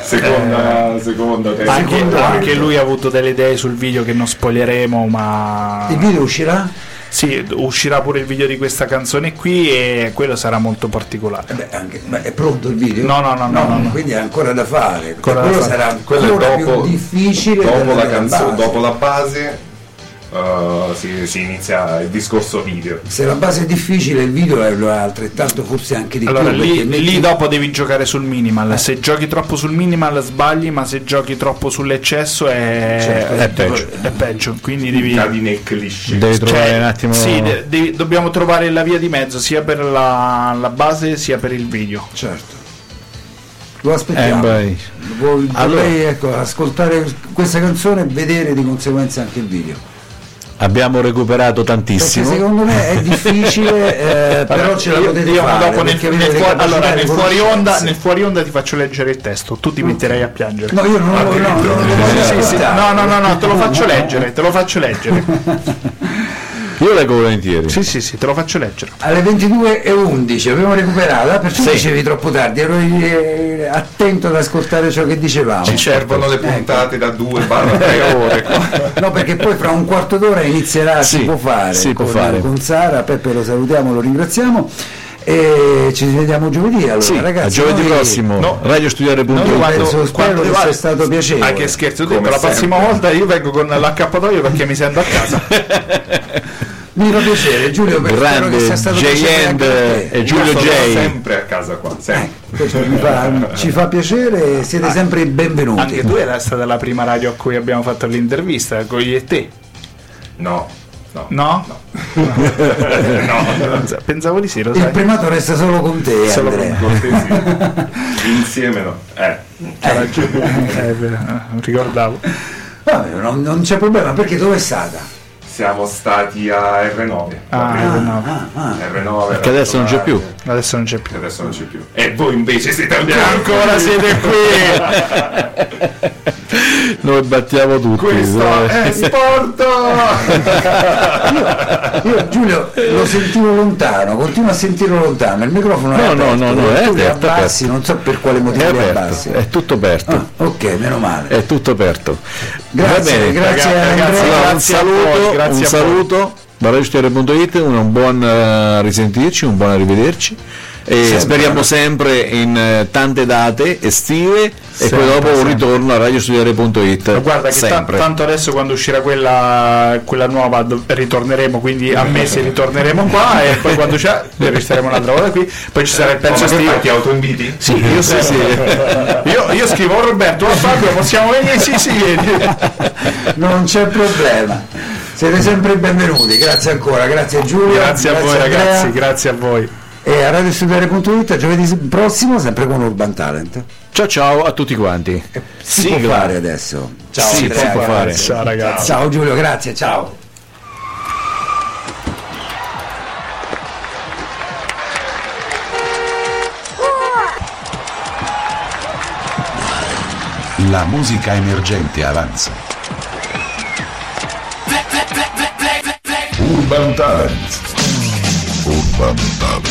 Seconda, seconda, terza. Anche, anche lui ha avuto delle idee sul video che non spoileremo, ma il video uscirà? Sì, uscirà pure il video di questa canzone qui e quello sarà molto particolare. Beh, anche- beh, è pronto il video? No, no, no, no, no, no. quindi è ancora da fare. Ancora da quello fare. sarà Quello ancora è dopo, più difficile dopo la base. dopo la base uh, si, si inizia il discorso video. Se la base è difficile, il video è lo è altrettanto, forse anche di Allora più. lì, metti- lì dopo devi giocare sul minimal, se giochi troppo sul minimal sbagli, ma se giochi troppo sull'eccesso è, Certo, è è peggio. È peggio, quindi devi... Cadi nel cliché. Devi trovare Cioè, un attimo. sì, de- devi- dobbiamo trovare la via di mezzo sia per la, la base sia per il video. Certo. Lo aspettiamo. Eh, Allora- ecco, ascoltare questa canzone e vedere di conseguenza anche il video. Abbiamo recuperato Perché tantissimo. secondo me è difficile, eh, però ce la potete io fare. dopo nel, perché nel fuori, allora, nel fuori onda, nel fuori onda ti faccio leggere il testo, tu ti metterai a piangere. No, io non lo, voglio no, no, no, no, te lo faccio leggere, te lo faccio leggere. Io leggo volentieri. Sì, sì, sì, te lo faccio leggere. Alle 22.11 abbiamo recuperato, perciò dicevi troppo tardi, ero eh, attento ad ascoltare ciò che dicevamo. Ci servono le puntate da 2 barra 3 ore. No, perché poi fra un quarto d'ora inizierà, si Sì, può fare, si può con, fare. con Sara, Peppe lo salutiamo, lo ringraziamo e ci vediamo giovedì allora Sì, ragazzi. a giovedì noi- prossimo. no. Radiostudiare.it. Noi quando- penso, spero quando- che sia stato piacevole. Anche scherzo, ho detto, la prossima volta io vengo con l'accappatoio perché mi sento a casa. Mi fa piacere Giulio, per- spero Grande che sia stato te. e Giulio Io sono J. sempre a casa qua, sempre. Eh, mi fa- ci fa piacere, siete sempre benvenuti. Anche tu era stata la prima radio a cui abbiamo fatto l'intervista, con io e te. No, no. No? no. Pensavo di sì, lo Il sai. primato resta solo con te, Solo Andrea. Cortesia. Insieme no. Eh. Eh, beh, non ricordavo. Vabbè, non, non c'è problema, perché dove è stata? Siamo stati a R9. Ah, va bene? no. Ah, ah. R9 Perché adesso non c'è più. Adesso non c'è più. Adesso non c'è più. E voi invece siete ancora Ancora siete qui! Noi battiamo tutti. Questo eh. è sport! Io Giulio lo sentivo lontano, continuo a sentirlo lontano, il microfono è No, no, aperto, no, no, è tu li aperto, abbassi, aperto. non so per quale È motivo li aperto, abbassi. è tutto aperto. Ah, ok, meno male. È tutto aperto. Grazie, Va bene. grazie ragazzi, Andrea. ragazzi, Allora, un Grazie a saluto, voi, grazie un a voi. saluto da radiostudio.it, un buon eh, risentirci, un buon arrivederci. E speriamo sempre in eh, tante date estive e Sempre, poi dopo un sempre. ritorno a radiostudiare.it. Guarda che sempre. tanto adesso quando uscirà quella, quella nuova do- ritorneremo, quindi a mesi ritorneremo qua e poi quando c'è registreremo un'altra volta qui, poi ci sarà il pezzo estivo. Ti autoinviti? Sì, io sì, sì. Io, io scrivo "Oh, Roberto, a Fabio possiamo venire? Sì, sì, vieni. Non c'è problema. Siete sempre benvenuti, grazie ancora, grazie Giulio. Grazie a voi Andrea. ragazzi, grazie a voi. E a radiostudiare.it giovedì prossimo sempre con Urban Talent. Ciao ciao a tutti quanti. Si Sigla. può fare adesso. Ciao Sì, Andrea, si può fare. grazie. Ciao ragazzi. Ciao Giulio, grazie, ciao. La musica emergente avanza. Urban Talent. Urban Talent.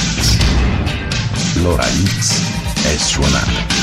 L'ora X è suonata.